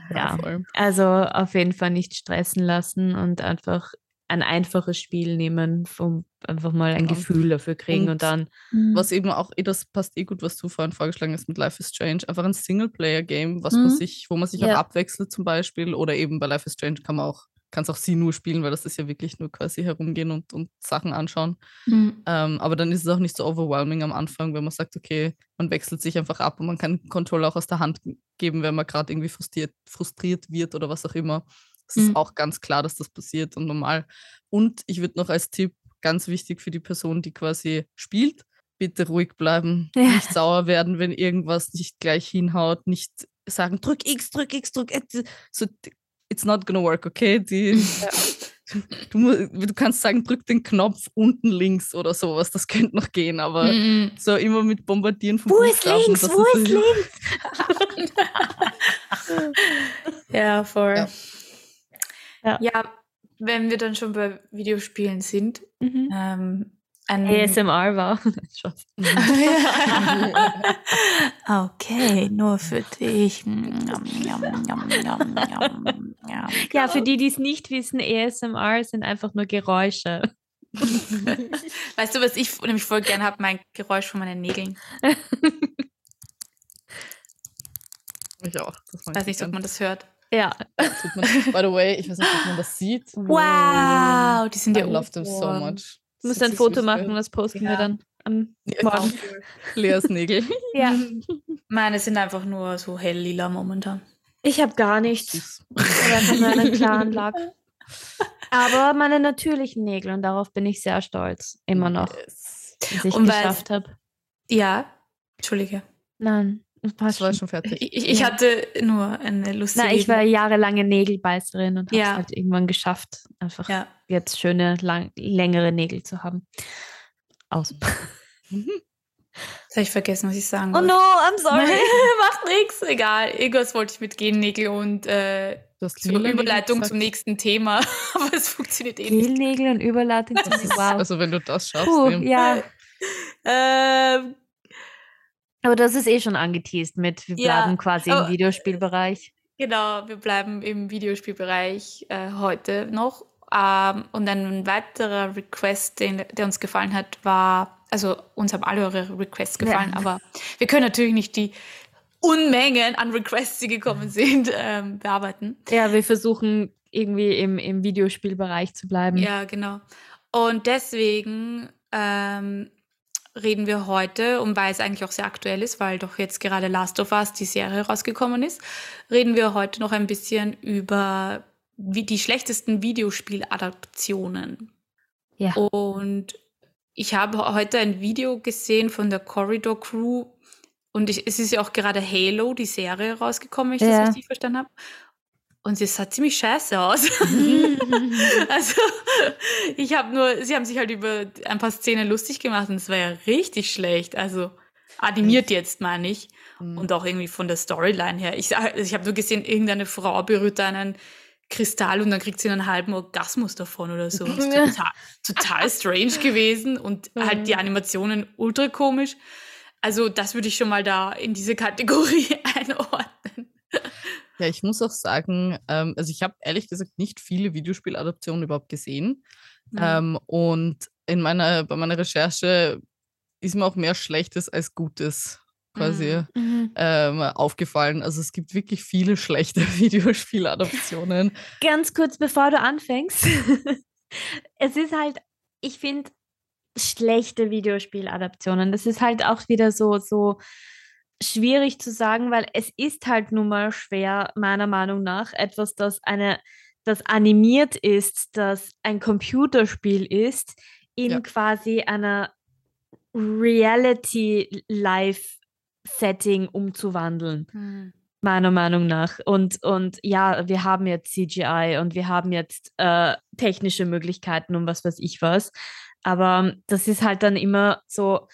Speaker 2: Ja, ja. also auf jeden Fall nicht stressen lassen und einfach ein einfaches Spiel nehmen, um einfach mal ein ja. Gefühl dafür kriegen und, und, dann.
Speaker 1: Was eben auch, eh, das passt eh gut, was du vorhin vorgeschlagen hast mit Life is Strange, einfach ein Singleplayer-Game, was mhm. man sich, wo man sich ja. auch abwechselt zum Beispiel. Oder eben bei Life is Strange kann man auch kannst auch sie nur spielen, weil das ist ja wirklich nur quasi herumgehen und, und Sachen anschauen. Mhm. Ähm, aber dann ist es auch nicht so overwhelming am Anfang, wenn man sagt, okay, man wechselt sich einfach ab und man kann Controller auch aus der Hand geben, wenn man gerade irgendwie frustriert, frustriert wird oder was auch immer. Es mhm. ist auch ganz klar, dass das passiert und normal. Und ich würde noch als Tipp, ganz wichtig für die Person, die quasi spielt, bitte ruhig bleiben, ja. nicht sauer werden, wenn irgendwas nicht gleich hinhaut, nicht sagen, drück X, drück X, drück X. So, it's not gonna work, okay? Die, ja. du, du, kannst sagen, drück den Knopf unten links oder sowas, das könnte noch gehen, aber mm. so immer mit Bombardieren
Speaker 2: von Wo ist links? Wo ist, links?
Speaker 3: ja, voll. Ja. ja. ja. wenn wir dann schon bei Videospielen sind, mhm. ähm,
Speaker 2: ein ASMR war.
Speaker 3: okay, nur für dich.
Speaker 2: ja, für die, die es nicht wissen, ASMR sind einfach nur Geräusche.
Speaker 3: weißt du, was ich nämlich voll gern habe? Mein Geräusch von meinen Nägeln.
Speaker 1: Ich auch.
Speaker 3: Das Weiß nicht, ob man das hört.
Speaker 2: Ja.
Speaker 1: Man, by the way, ich weiß nicht, ob man das sieht.
Speaker 3: Wow, die sind
Speaker 1: I
Speaker 3: ja
Speaker 1: love them so much.
Speaker 2: Ich muss
Speaker 1: Das
Speaker 2: ein Foto machen, das posten
Speaker 3: Ja.
Speaker 2: wir dann am Morgen.
Speaker 1: Leas Nägel.
Speaker 2: Ja.
Speaker 3: Meine sind einfach nur so hell lila momentan.
Speaker 2: Ich habe gar nichts. Oder einfach nur einen klaren Lack. Aber meine natürlichen Nägel und darauf bin ich sehr stolz. Immer noch,
Speaker 1: Yes.
Speaker 2: dass ich
Speaker 3: Und weil-
Speaker 2: geschafft habe.
Speaker 3: Ja, Entschuldige.
Speaker 2: Nein, das
Speaker 1: war
Speaker 2: schon.
Speaker 1: fertig.
Speaker 3: Ich, ich,
Speaker 2: Ja.
Speaker 3: hatte nur eine lustige.
Speaker 2: Nein, ich war jahrelange Nägelbeißerin und habe es
Speaker 3: Ja.
Speaker 2: halt irgendwann geschafft, einfach
Speaker 3: Ja.
Speaker 2: jetzt schöne, lang, längere Nägel zu haben. Aus.
Speaker 3: Jetzt habe ich vergessen, was ich sagen
Speaker 2: Oh
Speaker 3: wollte.
Speaker 2: no, I'm sorry.
Speaker 3: Macht nichts, egal. Irgendwas wollte ich mit Gennägel und äh,
Speaker 1: Nägel
Speaker 3: Überleitung zum nächsten Thema. Aber es funktioniert eh nicht.
Speaker 2: Gelnägel und Überleitung zum Wow.
Speaker 1: Also wenn du das schaffst,
Speaker 2: Puh, ja,
Speaker 3: Ähm,
Speaker 2: aber das ist eh schon angeteased mit, wir
Speaker 3: Ja,
Speaker 2: bleiben quasi
Speaker 3: aber-
Speaker 2: im Videospielbereich.
Speaker 3: genau, wir bleiben im Videospielbereich äh, heute noch. Ähm, und ein weiterer Request, den, der uns gefallen hat, war, also uns haben alle eure Requests
Speaker 2: Ja.
Speaker 3: gefallen, aber wir können natürlich nicht die Unmengen an Requests, die gekommen sind, ähm, bearbeiten.
Speaker 2: Ja, wir versuchen irgendwie im, im Videospielbereich zu bleiben.
Speaker 3: Ja, genau. Und deswegen ähm, reden wir heute, und weil es eigentlich auch sehr aktuell ist, weil doch jetzt gerade Last of Us, die Serie, rausgekommen ist, reden wir heute noch ein bisschen über die schlechtesten Videospieladaptionen.
Speaker 2: Ja.
Speaker 3: Und ich habe heute ein Video gesehen von der Corridor Crew. Und ich, es ist ja auch gerade Halo, die Serie, rausgekommen, wenn ich
Speaker 2: Ja.
Speaker 3: das richtig verstanden habe. Und sie sah ziemlich scheiße aus. Also, ich habe nur, sie haben sich halt über ein paar Szenen lustig gemacht und es war ja richtig schlecht. Also, animiert jetzt, meine ich.
Speaker 1: Mhm.
Speaker 3: Und auch irgendwie von der Storyline her. Ich, ich habe nur gesehen, irgendeine Frau berührt da einen Kristall und dann kriegt sie einen halben Orgasmus davon oder so. Das ist total, total strange gewesen und halt die Animationen ultra komisch. Also, das würde ich schon mal da in diese Kategorie einordnen.
Speaker 1: Ja, ich muss auch sagen, ähm, also ich habe ehrlich gesagt nicht viele Videospieladaptionen überhaupt gesehen.
Speaker 3: Mhm.
Speaker 1: Ähm, und in meiner, bei meiner Recherche ist mir auch mehr Schlechtes als Gutes quasi
Speaker 3: Mhm.
Speaker 2: Mhm.
Speaker 1: ähm, aufgefallen. Also es gibt wirklich viele schlechte Videospieladaptionen.
Speaker 2: Ganz kurz, bevor du anfängst. es ist halt, ich finde, schlechte Videospieladaptionen. Das ist halt auch wieder so, so schwierig zu sagen, weil es ist halt nun mal schwer, meiner Meinung nach, etwas, das eine, das animiert ist, das ein Computerspiel ist, in
Speaker 1: Ja.
Speaker 2: quasi einer Reality-Life-Setting umzuwandeln
Speaker 3: Mhm.
Speaker 2: meiner Meinung nach. Und, und ja, wir haben jetzt CGI und wir haben jetzt äh, technische Möglichkeiten und was weiß ich was. Aber das ist halt dann immer so,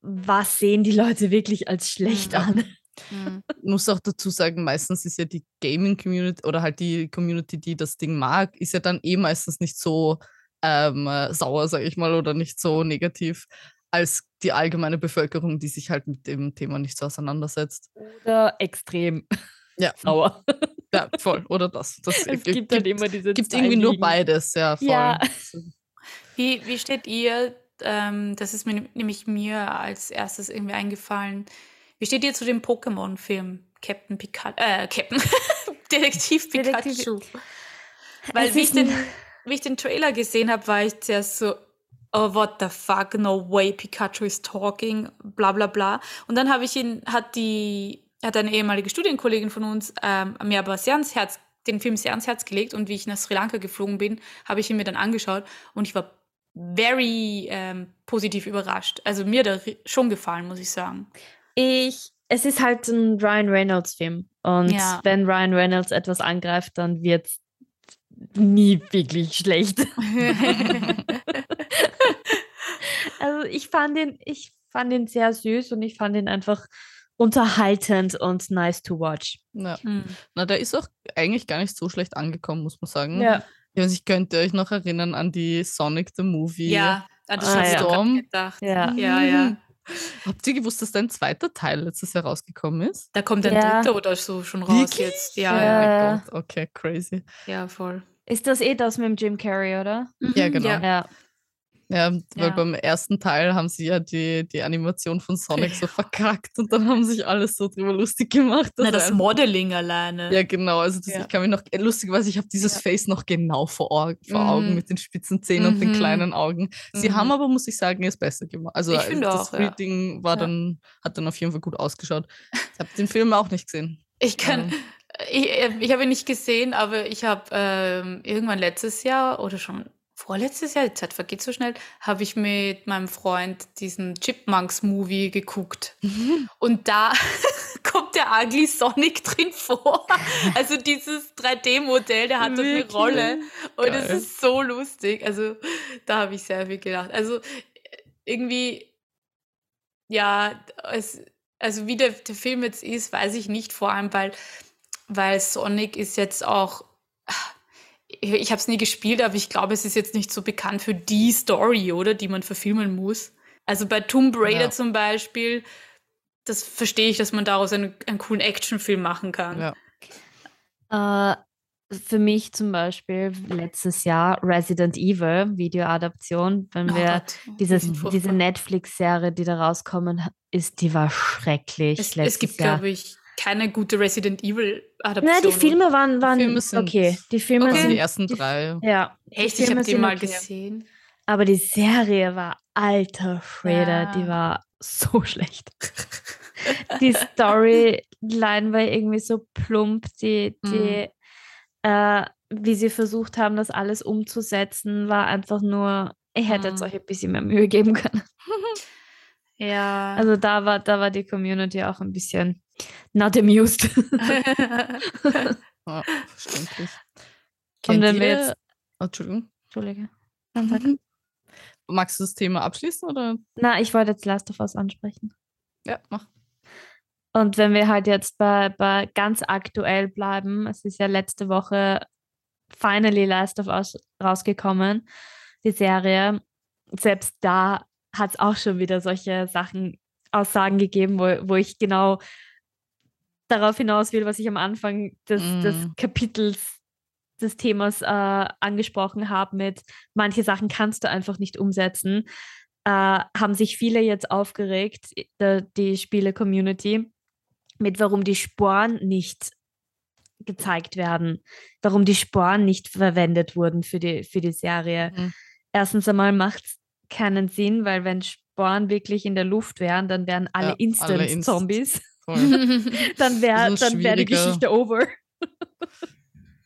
Speaker 2: was sehen die Leute wirklich als schlecht
Speaker 1: Ja.
Speaker 2: an?
Speaker 3: Mhm.
Speaker 1: muss auch dazu sagen, meistens ist ja die Gaming-Community oder halt die Community, die das Ding mag, ist ja dann eh meistens nicht so ähm, äh, sauer, sage ich mal, oder nicht so negativ als die allgemeine Bevölkerung, die sich halt mit dem Thema nicht so auseinandersetzt.
Speaker 2: Oder extrem
Speaker 1: Ja,
Speaker 2: sauer.
Speaker 1: ja voll. Oder das. Das
Speaker 2: Es
Speaker 1: gi-
Speaker 2: gibt halt immer diese
Speaker 1: gibt
Speaker 2: zwei
Speaker 1: irgendwie nur beides, ja, voll.
Speaker 2: Ja.
Speaker 3: Wie, wie steht ihr, ähm, das ist mir nämlich mir als erstes irgendwie eingefallen, wie steht ihr zu dem Pokémon-Film Captain Pikachu, äh, Captain, Detektiv Pikachu? Weil wie ich, den, wie ich den Trailer gesehen habe, war ich zuerst so, oh, what the fuck, no way, Pikachu is talking, bla bla bla. Und dann habe ich ihn, hat die, hat eine ehemalige Studienkollegin von uns ähm, mir aber sehr ans Herz, den Film sehr ans Herz gelegt und wie ich nach Sri Lanka geflogen bin, habe ich ihn mir dann angeschaut und ich war very ähm, positiv überrascht. Also mir ri- schon gefallen, muss ich sagen.
Speaker 2: Ich, es ist halt ein Ryan Reynolds-Film. Und
Speaker 3: Ja.
Speaker 2: wenn Ryan Reynolds etwas angreift, dann wird es nie wirklich schlecht. Also ich fand ihn, ich fand ihn sehr süß und ich fand ihn einfach unterhaltend und nice to watch.
Speaker 1: Ja.
Speaker 3: Hm.
Speaker 1: Na, der ist auch eigentlich gar nicht so schlecht angekommen, muss man sagen.
Speaker 2: Ja.
Speaker 1: Ich weiß, ich könnte euch noch erinnern an die Sonic the Movie.
Speaker 3: Ja, ah, das
Speaker 2: Ah, ja.
Speaker 1: Storm.
Speaker 3: gedacht.
Speaker 2: Ja.
Speaker 3: Ja, ja.
Speaker 1: Habt ihr gewusst, dass da ein zweiter Teil letztes Jahr rausgekommen ist?
Speaker 3: Da kommt ein
Speaker 2: Ja.
Speaker 3: dritter oder so schon raus
Speaker 1: Wirklich?
Speaker 3: jetzt.
Speaker 1: Oh
Speaker 3: Ja,
Speaker 2: Ja.
Speaker 3: ja,
Speaker 1: mein
Speaker 2: Ja.
Speaker 1: Gott, okay, crazy.
Speaker 3: ja, voll.
Speaker 2: Ist das eh das mit dem Jim Carrey, oder?
Speaker 1: Ja,
Speaker 3: Mhm,
Speaker 1: genau.
Speaker 3: Ja.
Speaker 2: Ja.
Speaker 1: Ja, weil beim ersten Teil haben sie ja die, die Animation von Sonic so verkackt und dann haben sich alles so drüber lustig gemacht.
Speaker 3: Na, das Modeling alleine.
Speaker 1: Ja, genau. Also das,
Speaker 3: Ja.
Speaker 1: ich kann mich noch, äh, lustigerweise, ich habe dieses
Speaker 3: Ja.
Speaker 1: Face noch genau vor, Au- vor Augen
Speaker 3: Mhm.
Speaker 1: mit den spitzen Zähnen und den
Speaker 3: Mhm.
Speaker 1: kleinen Augen. Sie
Speaker 3: Mhm.
Speaker 1: haben aber, muss ich sagen, es besser gemacht. Also
Speaker 3: Ich
Speaker 1: das
Speaker 3: auch.
Speaker 1: Reading war dann, hat dann auf jeden Fall gut ausgeschaut. Ich habe den Film auch nicht gesehen.
Speaker 3: Ich kann, ich, äh, ich habe ihn nicht gesehen, aber ich habe ähm, irgendwann letztes Jahr oder schon vorletztes Jahr, die Zeit vergeht so schnell, habe ich mit meinem Freund diesen Chipmunks-Movie geguckt. Und da kommt der Ugly Sonic drin vor. Also dieses 3D-Modell, der hat dort eine? Rolle. Und es ist so lustig. Also da habe ich sehr viel gedacht. Also äh, irgendwie, ja, es, also wie der, der Film jetzt ist, weiß ich nicht, vor allem weil, weil Sonic ist jetzt auch, ich, habe es nie gespielt, aber ich glaube, es ist jetzt nicht so bekannt für die Story, oder, die man verfilmen muss. Also bei Tomb Raider
Speaker 1: Ja.
Speaker 3: zum Beispiel, das verstehe ich, dass man daraus einen, einen coolen Actionfilm machen kann.
Speaker 1: Ja.
Speaker 2: Äh, für mich zum Beispiel letztes Jahr Resident Evil, Videoadaption, wenn
Speaker 3: Oh
Speaker 2: wir
Speaker 3: Gott,
Speaker 2: dieses, diese. Netflix-Serie, die da rauskommen ist, die war schrecklich
Speaker 3: Es,
Speaker 2: letztes
Speaker 3: es gibt, glaube ich, keine gute Resident Evil-Adaption.
Speaker 2: Na, die Filme waren, waren
Speaker 1: Filme sind-
Speaker 2: okay. Die Filme
Speaker 3: Okay.
Speaker 2: Sind
Speaker 1: die ersten
Speaker 2: die-
Speaker 1: drei.
Speaker 2: ja.
Speaker 3: Echt,
Speaker 2: die
Speaker 3: ich habe die mal
Speaker 2: okay.
Speaker 3: gesehen.
Speaker 2: Aber die Serie war alter Schwede, die
Speaker 3: Ja.
Speaker 2: war so schlecht. die Storyline war irgendwie so plump, die, die äh, wie sie versucht haben, das alles umzusetzen, war einfach nur, ich hätte jetzt
Speaker 3: Mhm.
Speaker 2: euch ein bisschen mehr Mühe geben können.
Speaker 3: Ja.
Speaker 2: Also da war, da war die Community auch ein bisschen not amused.
Speaker 1: Ja, verständlich.
Speaker 2: Und wenn wir jetzt-
Speaker 1: Oh, Entschuldigung.
Speaker 2: Entschuldige.
Speaker 1: Magst du das Thema abschließen oder?
Speaker 2: Na, ich wollte jetzt Last of Us ansprechen.
Speaker 1: Ja, mach.
Speaker 2: Und wenn wir halt jetzt bei, bei ganz aktuell bleiben, es ist ja letzte Woche finally Last of Us rausgekommen, die Serie. Selbst da hat es auch schon wieder solche Sachen, Aussagen gegeben, wo, wo ich genau darauf hinaus will, was ich am Anfang des, des
Speaker 1: Mm.
Speaker 2: Kapitels des Themas äh, angesprochen habe mit manche Sachen kannst du einfach nicht umsetzen, äh, haben sich viele jetzt aufgeregt, äh, die Spiele-Community, mit warum die Sporen nicht gezeigt werden, warum die Sporen nicht verwendet wurden für die, für die Serie.
Speaker 1: Mhm.
Speaker 2: Erstens einmal macht es keinen Sinn, weil wenn Sporen wirklich in der Luft wären, dann wären alle
Speaker 1: Ja,
Speaker 2: Instant-Zombies. Dann wäre dann wär die. Geschichte over.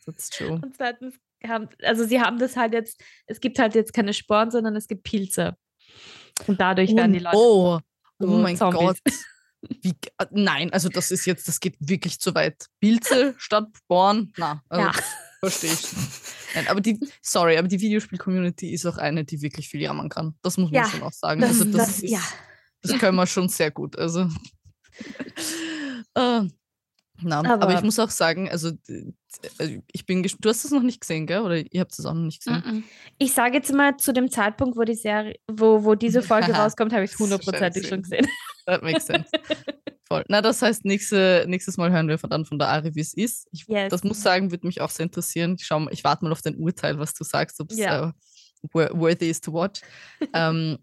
Speaker 1: That's true.
Speaker 2: Und zweitens haben, also sie haben das halt jetzt, es gibt halt jetzt keine Sporen, sondern es gibt Pilze. Und dadurch werden die Leute
Speaker 1: oh, oh
Speaker 2: so
Speaker 1: mein
Speaker 2: Zombies.
Speaker 1: Gott. Wie, äh, nein, also das ist jetzt, das geht wirklich zu weit. Pilze statt Born, na, also
Speaker 2: Ja.
Speaker 1: verstehe ich. Nein, aber die, sorry, aber die Videospiel-Community ist auch eine, die wirklich viel jammern kann. Das muss man
Speaker 2: Ja,
Speaker 1: schon auch sagen.
Speaker 2: Das,
Speaker 1: also das,
Speaker 2: das,
Speaker 1: ist,
Speaker 2: ja.
Speaker 1: das können wir schon sehr gut. Also. Äh, na, aber,
Speaker 2: Aber-
Speaker 1: ich muss auch sagen, also also ich bin, du hast es noch nicht gesehen, gell? Oder ihr habt es auch noch nicht gesehen?
Speaker 2: Ich sage jetzt mal, zu dem Zeitpunkt, wo die Serie, wo, wo diese Folge rauskommt, habe ich es hundertprozentig schon gesehen.
Speaker 1: That makes sense. Voll. Na, das heißt, nächste, nächstes Mal hören wir von- dann von der Ari, wie es ist. Ich,
Speaker 2: Yes.
Speaker 1: Das muss sagen, würde mich auch sehr interessieren. Ich, schau, ich warte mal auf dein Urteil, was du sagst, ob es
Speaker 2: Ja.
Speaker 1: äh, wor- worthy is to watch. ähm,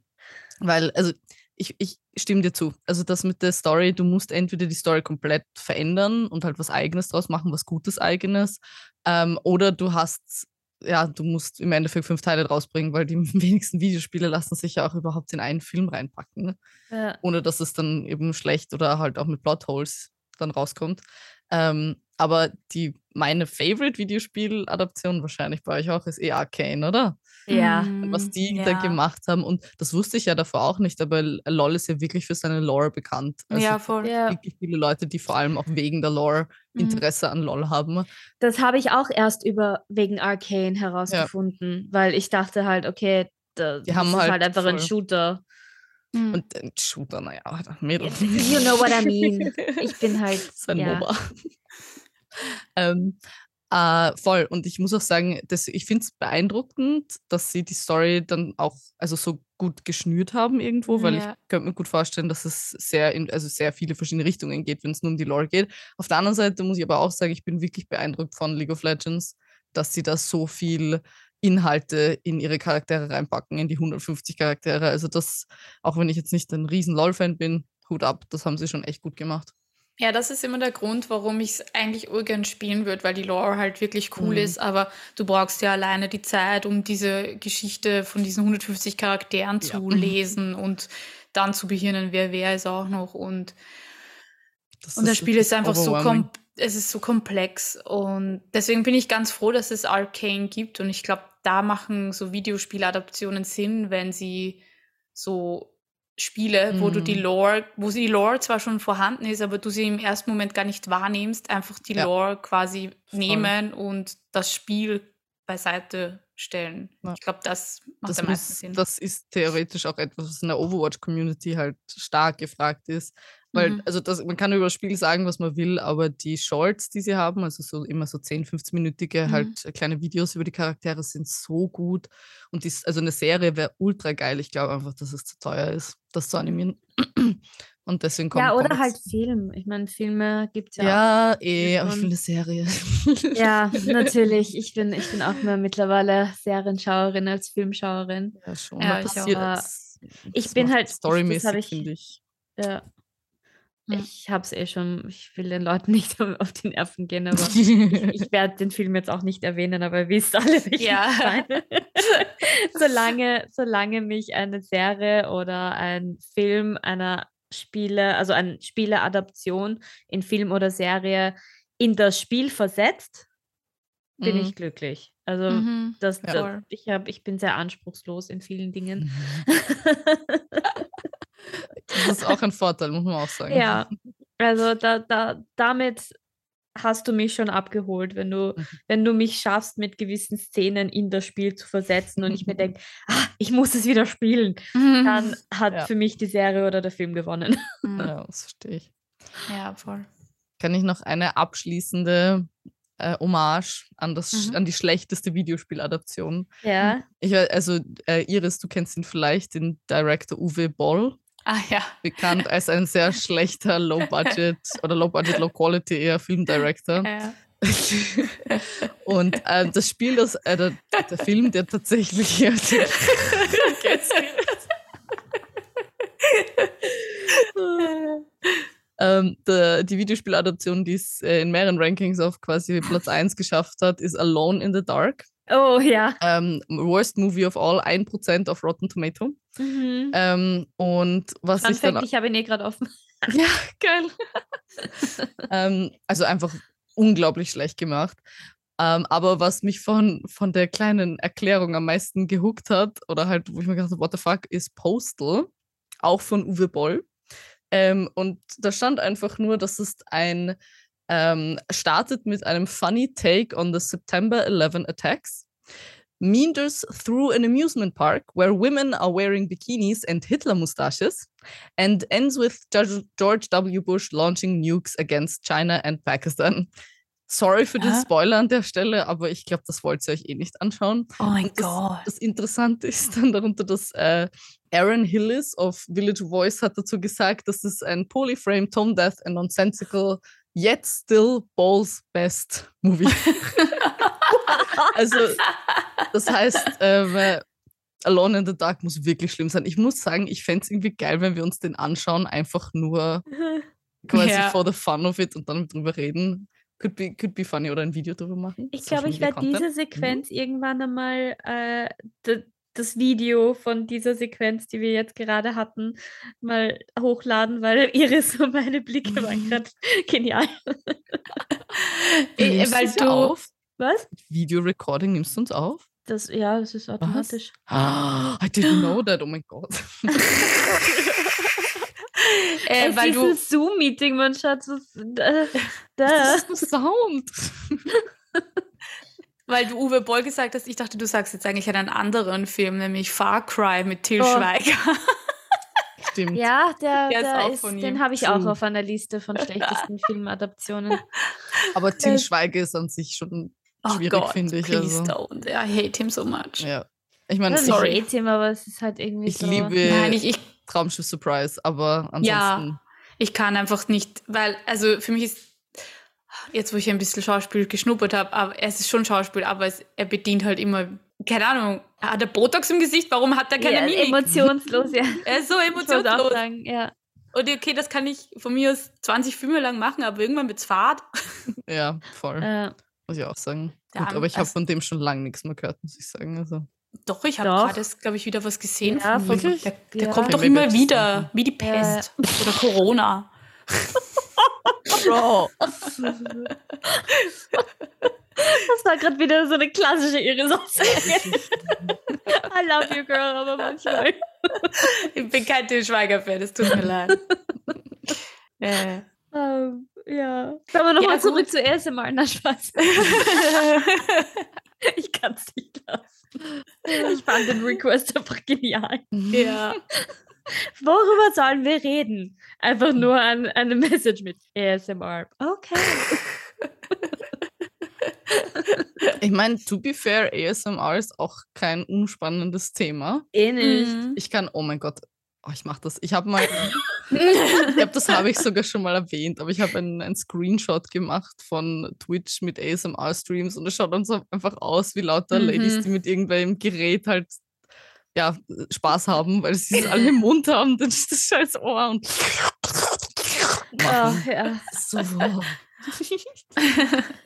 Speaker 1: weil, also, ich, ich stimme dir zu. Also, das mit der Story, du musst entweder die Story komplett verändern und halt was Eigenes draus machen, was Gutes Eigenes. Ähm, oder du hast, ja, du musst im Endeffekt fünf Teile draus bringen, weil die wenigsten Videospiele lassen sich ja auch überhaupt in einen Film reinpacken. Ne?
Speaker 2: Ja.
Speaker 1: ohne dass es dann eben schlecht oder halt auch mit Plotholes dann rauskommt. Ähm, aber die meine Favorite Videospiel-Adaption wahrscheinlich bei euch auch ist eh Arcane, oder?
Speaker 2: Ja.
Speaker 3: Mhm,
Speaker 1: Was die
Speaker 3: ja.
Speaker 1: da gemacht haben und das wusste ich ja davor auch nicht, aber LOL ist ja wirklich für seine Lore bekannt. Also
Speaker 3: ja, voll.
Speaker 2: Ja.
Speaker 1: wirklich viele Leute, die vor allem auch wegen der Lore
Speaker 3: Mhm.
Speaker 1: Interesse an LOL haben.
Speaker 2: Das habe ich auch erst über wegen Arcane herausgefunden, weil ich dachte halt, okay, da, das
Speaker 1: haben
Speaker 2: ist
Speaker 1: halt
Speaker 2: halt einfach ein
Speaker 1: voll-
Speaker 2: Shooter.
Speaker 3: Mhm.
Speaker 1: Und ein Shooter, naja, Mädel.
Speaker 2: You know what I mean. Ich bin halt.
Speaker 1: sein
Speaker 2: ja.
Speaker 1: MOBA. ähm, äh, voll. Und ich muss auch sagen, dass ich finde es beeindruckend, dass sie die Story dann auch also so gut geschnürt haben irgendwo, weil
Speaker 3: Ja.
Speaker 1: ich könnte mir gut vorstellen, dass es sehr in also sehr viele verschiedene Richtungen geht, wenn es nur um die Lore geht. Auf der anderen Seite muss ich aber auch sagen, ich bin wirklich beeindruckt von League of Legends, dass sie da so viel Inhalte in ihre Charaktere reinpacken, in die 150 Charaktere. Also das, auch wenn ich jetzt nicht ein riesen LOL-Fan bin, Hut ab, das haben sie schon echt gut gemacht.
Speaker 3: Ja, das ist immer der Grund, warum ich es eigentlich urgern spielen würde, weil die Lore halt wirklich cool mhm. ist, aber du brauchst ja alleine die Zeit, um diese Geschichte von diesen 150 Charakteren zu ja. lesen und dann zu behirnen, wer wer ist auch noch. Und das und das Spiel ist einfach so kom es ist so komplex. Und deswegen bin ich ganz froh, dass es Arcane gibt. Und ich glaube, da machen so Videospieladaptionen Sinn, wenn sie so Spiele, wo du die mhm. Lore, wo die Lore zwar schon vorhanden ist, aber du sie im ersten Moment gar nicht wahrnimmst, einfach die ja. Lore quasi Voll. nehmen und das Spiel beiseite stellen. Ja. Ich glaube, das macht
Speaker 1: das
Speaker 3: am meisten Sinn.
Speaker 1: Das ist theoretisch auch etwas, was in der Overwatch-Community halt stark gefragt ist. Weil, mhm. also das, man kann über das Spiel sagen, was man will, aber die Shorts, die sie haben, also so immer so 10, 15-minütige mhm. halt kleine Videos über die Charaktere sind so gut. Und dies, also eine Serie wäre ultra geil. Ich glaube einfach, dass es zu teuer ist, das zu animieren. Und deswegen kommt.
Speaker 2: Ja, oder halt Film. Ich meine, Filme gibt es ja.
Speaker 1: Ja, auch. eh, aber ich will eine Serie.
Speaker 2: Ja, natürlich. Ich bin, ich bin auch mehr mittlerweile Serienschauerin als Filmschauerin.
Speaker 1: Ja, schon.
Speaker 2: Ja, ich, auch, ich bin halt.
Speaker 1: Storymäßig, finde ich.
Speaker 2: Ja. Ich habe es eh schon, ich will den Leuten nicht auf die Nerven gehen, aber ich, ich werde den Film jetzt auch nicht erwähnen, aber ihr wisst alle, wie ich ja. solange, solange mich eine Serie oder ein Film einer Spiele, also eine Spieleadaption in Film oder Serie in das Spiel versetzt, bin mhm. ich glücklich. Also mhm. das, das ich, hab, ich bin sehr anspruchslos in vielen Dingen. Mhm.
Speaker 1: Das ist auch ein Vorteil, muss man auch sagen.
Speaker 2: Ja, also da, da, damit hast du mich schon abgeholt, wenn du, mhm. wenn du mich schaffst, mit gewissen Szenen in das Spiel zu versetzen und ich mir denke, ah, ich muss es wieder spielen, dann hat ja. für mich die Serie oder der Film gewonnen.
Speaker 1: Ja, das verstehe ich.
Speaker 3: Ja, voll.
Speaker 1: Kann ich noch eine abschließende äh, Hommage an, das, mhm. an die schlechteste Videospieladaption?
Speaker 2: Ja.
Speaker 1: Ich, also, äh, Iris, du kennst ihn vielleicht, den Director Uwe Boll.
Speaker 3: Ah ja.
Speaker 1: Bekannt als ein sehr schlechter Low-Budget oder Low-Budget, Low-Quality eher Filmdirector. Ja. Und äh, das Spiel, das, äh, der, der, Film, der tatsächlich. Ähm, der, die Videospieladaption, die es äh, in mehreren Rankings auf quasi Platz 1 geschafft hat, ist Alone in the Dark.
Speaker 2: Oh ja.
Speaker 1: Ähm, worst Movie of All, 1% auf Rotten Tomato. Mhm. Ähm, und was
Speaker 2: Fun
Speaker 1: ich dann.
Speaker 2: Ich habe ihn eh gerade offen.
Speaker 1: ja, geil. ähm, also einfach unglaublich schlecht gemacht. Ähm, aber was mich von, von der kleinen Erklärung am meisten gehuckt hat, oder halt, wo ich mir gedacht habe, what the fuck, ist Postal, auch von Uwe Boll. Ähm, und da stand einfach nur, dass es ein ähm, startet mit einem funny take on the September 11 attacks. meanders through an amusement park where women are wearing bikinis and Hitler mustaches, and ends with George W. Bush launching nukes against China and Pakistan. Sorry für den Spoiler an der Stelle, aber ich glaube, das wollt ihr euch eh nicht anschauen.
Speaker 3: Oh mein Gott.
Speaker 1: Das Interessante ist dann darunter, dass äh, Aaron Hillis of Village Voice hat dazu gesagt, dass es ein polyframe, tone death and nonsensical yet still Balls Best Movie. also, das heißt, äh, Alone in the Dark muss wirklich schlimm sein. Ich muss sagen, ich fände es irgendwie geil, wenn wir uns den anschauen, einfach nur quasi ja. for the fun of it und dann drüber reden. Could be, could be funny oder ein Video drüber machen.
Speaker 2: Ich glaube, ich werde diese Sequenz mhm. irgendwann einmal äh, das Video von dieser Sequenz, die wir jetzt gerade hatten, mal hochladen, weil Iris und meine Blicke waren gerade genial.
Speaker 1: äh, weil du auf?
Speaker 2: Was?
Speaker 1: Video Recording nimmst du uns auf?
Speaker 2: Das, ja, das ist automatisch.
Speaker 1: Ah, I didn't know that. Oh mein Gott.
Speaker 2: äh, es weil ist du ein Zoom-Meeting, mein Schatz.
Speaker 1: Da, da. Das ist ein Sound.
Speaker 3: Weil du Uwe Boll gesagt hast, ich dachte, du sagst jetzt eigentlich einen anderen Film, nämlich Far Cry mit Till oh. Schweiger.
Speaker 1: Stimmt.
Speaker 2: Ja, der, der, der ist, ist den habe ich auch auf einer Liste von schlechtesten Filmadaptionen.
Speaker 1: Aber Till Schweiger ist an sich schon oh schwierig, finde ich.
Speaker 3: Please also. don't. I hate him so much.
Speaker 1: Ja. Ich meine,
Speaker 2: sorry. Ich hate him, aber es ist halt irgendwie
Speaker 1: ich
Speaker 2: so.
Speaker 1: Liebe Nein, ich liebe Traumschiff Surprise, aber ansonsten. Ja,
Speaker 3: ich kann einfach nicht, weil, also für mich ist jetzt wo ich ein bisschen Schauspiel geschnuppert habe, aber es ist schon Schauspiel, aber es, er bedient halt immer keine Ahnung, hat er Botox im Gesicht? Warum hat er keine
Speaker 2: ja,
Speaker 3: Mimik?
Speaker 2: Emotionslos, ja.
Speaker 3: Er ist so
Speaker 2: Ich wollte auch
Speaker 3: emotionslos.
Speaker 2: sagen, ja.
Speaker 3: Und okay, das kann ich von mir aus 20 Filme lang machen, aber irgendwann wird's fad.
Speaker 1: Ja, voll.
Speaker 2: Äh,
Speaker 1: Muss ich auch sagen. Gut, aber ich habe
Speaker 3: also-
Speaker 1: von dem schon lange nichts mehr gehört, muss ich sagen. Also,
Speaker 3: Doch, ich habe gerade, glaube ich, wieder was gesehen
Speaker 2: Ja,
Speaker 3: von ihm.
Speaker 2: wirklich?
Speaker 3: Der, der
Speaker 2: Ja.
Speaker 3: kommt
Speaker 1: Okay,
Speaker 3: doch immer wieder, wie die Pest oder Corona.
Speaker 1: Bro.
Speaker 2: das war gerade wieder so eine klassische Iris-Aussage. I love you, girl, aber manchmal.
Speaker 3: Ich bin kein Til Schweiger-Fan, es tut mir leid. äh.
Speaker 2: Ähm, ja. Kommen wir nochmal
Speaker 3: Ja,
Speaker 2: zurück zu ASMR. Na, Spaß. Ich kann es nicht lassen. Ich fand den Request einfach genial.
Speaker 3: ja.
Speaker 2: Worüber sollen wir reden? Einfach nur an, eine Message mit ASMR. Okay.
Speaker 1: Ich meine, to be fair, ASMR ist auch kein unspannendes Thema.
Speaker 2: Eh nicht.
Speaker 3: Mhm.
Speaker 1: Ich kann, oh mein Gott, oh, ich mache das. Ich habe mal, ich glaube, das habe ich sogar schon mal erwähnt, aber ich habe einen, einen Screenshot gemacht von Twitch mit ASMR-Streams und es schaut dann so einfach aus wie lauter Ladies,
Speaker 3: Mhm.
Speaker 1: die mit irgendwelchem Gerät halt ja, Spaß haben, weil sie es alle im Mund haben, dann ist das scheiß Ohr und
Speaker 2: Oh, ja.
Speaker 1: So.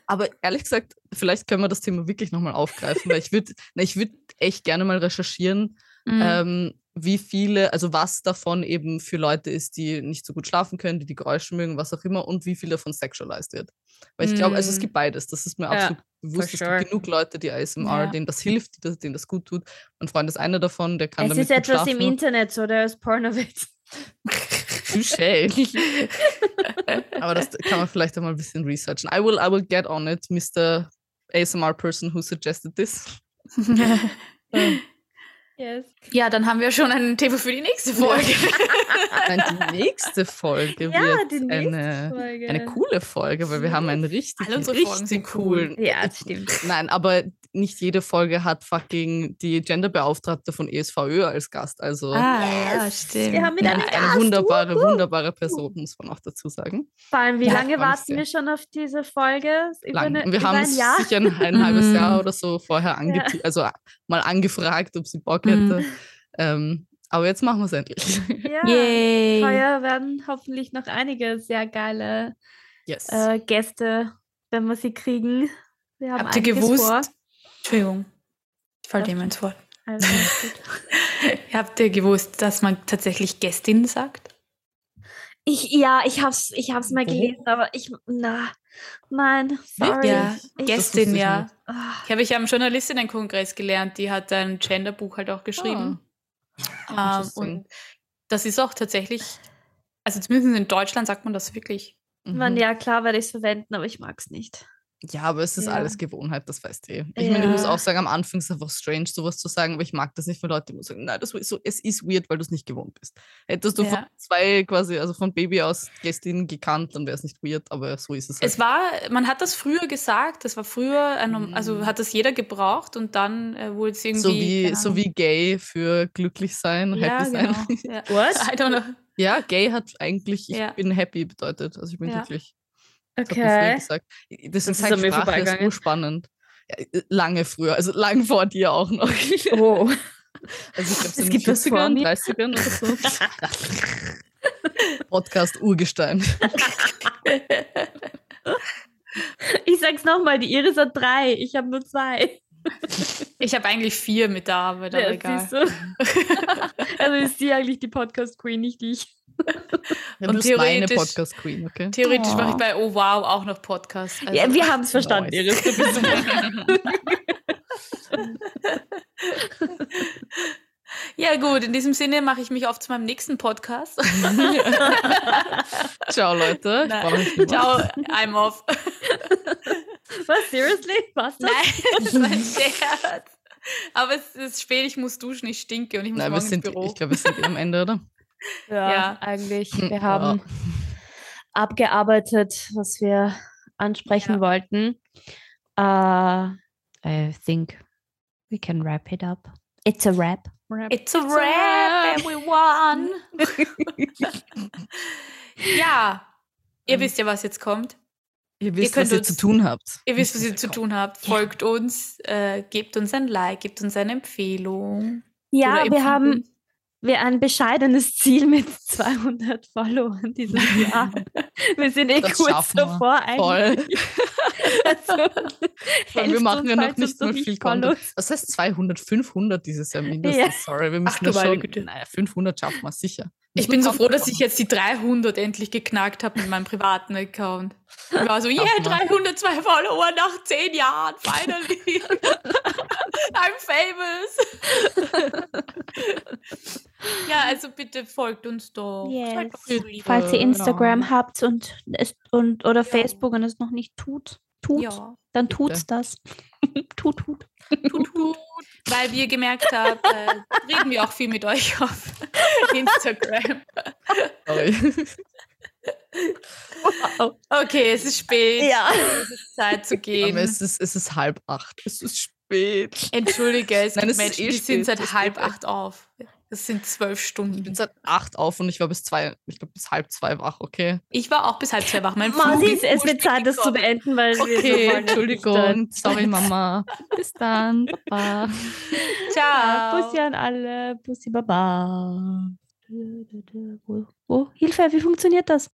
Speaker 1: Aber ehrlich gesagt, vielleicht können wir das Thema wirklich nochmal aufgreifen, weil ich würde ich würd echt gerne mal recherchieren,
Speaker 3: Mhm.
Speaker 1: ähm, wie viele, also was davon eben für Leute ist, die nicht so gut schlafen können, die die Geräusche mögen, was auch immer, und wie viel davon sexualized wird. Weil ich glaube, also es
Speaker 3: Mm.
Speaker 1: gibt beides. Das ist mir
Speaker 2: Ja,
Speaker 1: absolut bewusst. Es
Speaker 2: sure.
Speaker 1: gibt genug Leute, die ASMR,
Speaker 3: Ja.
Speaker 1: denen das hilft, denen das gut tut. Mein Freund ist einer davon, der kann
Speaker 2: Es
Speaker 1: damit
Speaker 2: ist
Speaker 1: gut
Speaker 2: etwas
Speaker 1: schlafen.
Speaker 2: im Internet, so der ist Pornowitz.
Speaker 1: Touché. Aber das kann man vielleicht einmal ein bisschen researchen. I will, I will get on it, Mr. ASMR person who suggested this.
Speaker 2: Yes.
Speaker 3: Ja, dann haben wir schon ein Thema für die nächste Folge.
Speaker 1: Nein, die nächste Folge
Speaker 2: Ja,
Speaker 1: wird
Speaker 2: die nächste
Speaker 1: eine,
Speaker 2: Folge.
Speaker 1: eine coole Folge, weil wir haben einen richtig,
Speaker 3: Alle unsere Folgen
Speaker 1: richtig
Speaker 3: sind cool.
Speaker 1: coolen.
Speaker 2: Ja, das stimmt.
Speaker 1: Nein, aber nicht jede Folge hat fucking die Genderbeauftragte von ESVÖ als Gast. Also
Speaker 3: ah, ja, stimmt.
Speaker 2: Wir haben wieder
Speaker 1: ja,
Speaker 2: einen
Speaker 1: eine
Speaker 2: Gast.
Speaker 1: wunderbare, wunderbare Person, muss man auch dazu sagen.
Speaker 2: Vor allem, wie
Speaker 1: Ja,
Speaker 2: lange warten
Speaker 1: sehr.
Speaker 2: wir schon auf diese Folge? Über,
Speaker 1: Lang.
Speaker 2: eine,
Speaker 1: wir
Speaker 2: über
Speaker 1: haben
Speaker 2: ein
Speaker 1: sicher ein, ein halbes
Speaker 3: Mhm.
Speaker 1: Jahr oder so vorher ange also mal angefragt, ob sie Bock
Speaker 3: Mhm.
Speaker 1: hätte. Ähm, aber jetzt machen wir es endlich.
Speaker 2: Ja.
Speaker 3: Yay.
Speaker 2: Heuer werden hoffentlich noch einige sehr geile
Speaker 1: Yes.
Speaker 2: äh, Gäste, wenn wir sie kriegen. Wir haben
Speaker 3: Habt ihr gewusst?
Speaker 2: Vor.
Speaker 3: Entschuldigung, ich falle dem ins Wort.
Speaker 2: Also.
Speaker 3: Habt ihr gewusst, dass man tatsächlich Gästin sagt?
Speaker 2: ich, ja, ich hab's, ich hab's mal
Speaker 1: Wo?
Speaker 2: gelesen, aber ich, na, nein, sorry.
Speaker 3: Ja,
Speaker 2: Ich-
Speaker 3: Gästin, ja.
Speaker 1: nicht.
Speaker 2: Ah,
Speaker 3: Ich habe ich am Journalistinnenkongress gelernt, die hat ein Genderbuch halt auch geschrieben. Ähm, und das ist auch tatsächlich, also zumindest in Deutschland sagt man das wirklich.
Speaker 2: Man,
Speaker 1: Mhm.
Speaker 2: ja, klar werde ich es verwenden, aber ich mag's nicht.
Speaker 1: Ja, aber es ist
Speaker 2: Ja.
Speaker 1: alles Gewohnheit, das weißt du eh. Ich meine, ich muss
Speaker 2: Ja.
Speaker 1: auch sagen, am Anfang ist es einfach strange, sowas zu sagen, aber ich mag das nicht, wenn Leute immer sagen, nein, das ist so, es ist weird, weil du es nicht gewohnt bist. Hättest du von
Speaker 3: Ja.
Speaker 1: zwei quasi, also von Baby aus Gästinnen gekannt, dann wäre es nicht weird, aber so ist es halt.
Speaker 3: Es war, man hat das früher gesagt, das war früher, ein, norm- also
Speaker 1: Mhm.
Speaker 3: hat das jeder gebraucht und dann äh, wurde es irgendwie.
Speaker 1: so wie, so wie gay für glücklich sein,
Speaker 3: ja,
Speaker 1: happy
Speaker 3: genau.
Speaker 1: sein.
Speaker 3: Ja.
Speaker 2: What?
Speaker 3: I don't know.
Speaker 1: Ja, gay hat eigentlich, ich
Speaker 3: Ja.
Speaker 1: bin happy bedeutet, also ich bin
Speaker 3: Ja.
Speaker 1: glücklich.
Speaker 2: Okay.
Speaker 1: gesagt. Das,
Speaker 2: Das
Speaker 1: ist halt Sprache, ist urspannend. Ja, äh, lange früher, also lang vor dir auch noch.
Speaker 2: Oh.
Speaker 1: Also ich glaube,
Speaker 2: Es gibt was vor
Speaker 1: 40ern,
Speaker 2: mir.
Speaker 1: 30ern oder so. Podcast Urgestein.
Speaker 2: Ich sag's nochmal, die Iris hat drei, ich habe nur zwei.
Speaker 3: Ich habe eigentlich vier mit der Arbeit, aber
Speaker 2: Ja,
Speaker 3: egal.
Speaker 2: siehst du? also ist sie eigentlich die Podcast-Queen, nicht ich.
Speaker 1: Ja,
Speaker 3: Und
Speaker 1: du bist meine
Speaker 3: theoretisch-
Speaker 1: Podcast Queen, okay?
Speaker 3: Theoretisch mache ich
Speaker 2: Oh.
Speaker 3: bei Oh Wow auch noch Podcast. Also,
Speaker 2: ja, wir haben es verstanden. Iris. Du bist
Speaker 3: ja, gut, in diesem Sinne mache ich mich auf zu meinem nächsten Podcast.
Speaker 1: Ciao, Leute.
Speaker 3: Ciao, I'm off.
Speaker 2: Was, seriously? Was das?
Speaker 3: Nein, das war ein Scherz. Aber es ist spät, ich muss duschen, ich stinke und ich muss
Speaker 1: Nein, wir
Speaker 3: morgen
Speaker 1: sind,
Speaker 3: ins Büro.
Speaker 1: ich glaube, wir sind eh am Ende, oder?
Speaker 2: Ja,
Speaker 3: Ja.
Speaker 2: eigentlich. Wir haben abgearbeitet, was wir ansprechen
Speaker 3: Ja.
Speaker 2: wollten. Uh, I think we can wrap it up. It's a wrap.
Speaker 3: It's a wrap, everyone. ja, ihr wisst ja, was jetzt kommt.
Speaker 1: Ihr wisst,
Speaker 3: könnt
Speaker 1: was ihr
Speaker 3: uns-
Speaker 1: zu tun habt.
Speaker 3: Ihr wisst, was ihr zu tun habt. Folgt uns, äh, gebt uns ein Like, gebt uns eine Empfehlung.
Speaker 2: Ja, wir haben
Speaker 3: uns.
Speaker 2: Wir ein bescheidenes Ziel mit 200 Followern dieses Jahr. wir sind eh
Speaker 1: Das
Speaker 2: kurz
Speaker 1: wir.
Speaker 2: davor eigentlich.
Speaker 1: Voll.
Speaker 2: Also,
Speaker 1: Weil wir machen ja noch nicht mal viel Content. Das heißt 200, 500 dieses Jahr mindestens.
Speaker 2: Ja.
Speaker 1: Sorry, wir müssen
Speaker 3: du
Speaker 1: das schon.
Speaker 3: Güte.
Speaker 1: Naja, 500 schaffen wir sicher.
Speaker 3: Ich bin so froh, dass ich jetzt die 300 endlich geknackt habe mit meinem privaten Account. Ich war so, yeah,
Speaker 1: Schaffen wir.
Speaker 3: 302 Follower nach 10 Jahren, finally. I'm famous. ja, also bitte folgt uns doch.
Speaker 2: Yes.
Speaker 3: so.
Speaker 2: Falls ihr
Speaker 1: Äh,
Speaker 2: Instagram
Speaker 1: ja.
Speaker 2: habt und, es, und oder
Speaker 3: Ja.
Speaker 2: Facebook und es noch nicht tut, tut,
Speaker 3: Ja,
Speaker 2: dann
Speaker 1: bitte.
Speaker 2: tut's das. tut, tut.
Speaker 3: tut, tut. Weil wir gemerkt haben, äh, reden wir auch viel mit euch auf Instagram.
Speaker 1: Sorry.
Speaker 3: Okay, es ist spät.
Speaker 2: Ja.
Speaker 3: Es ist Zeit zu
Speaker 1: Aber
Speaker 3: gehen.
Speaker 1: es ist, es ist halb acht. Es ist spät.
Speaker 3: Entschuldige, es
Speaker 1: Nein,
Speaker 3: gibt
Speaker 1: es ist
Speaker 3: Menschen,
Speaker 1: eh
Speaker 3: die sind seit
Speaker 1: es
Speaker 3: halb acht auf. Das sind zwölf
Speaker 1: Ich
Speaker 3: Stunden.
Speaker 1: bin seit acht auf und ich war bis zwei, ich glaube bis halb zwei wach, okay?
Speaker 3: Ich war auch bis halb zwei wach. Mein
Speaker 2: Masi,
Speaker 3: Flug
Speaker 2: es, es wird Zeit, das zu beenden, weil wir
Speaker 1: Okay,
Speaker 2: so voll
Speaker 1: Entschuldigung. Sorry, Mama. Bis dann. Baba.
Speaker 3: Ciao.
Speaker 2: Bussi an alle. Bussi Baba. Wo? Hilfe, wie funktioniert das?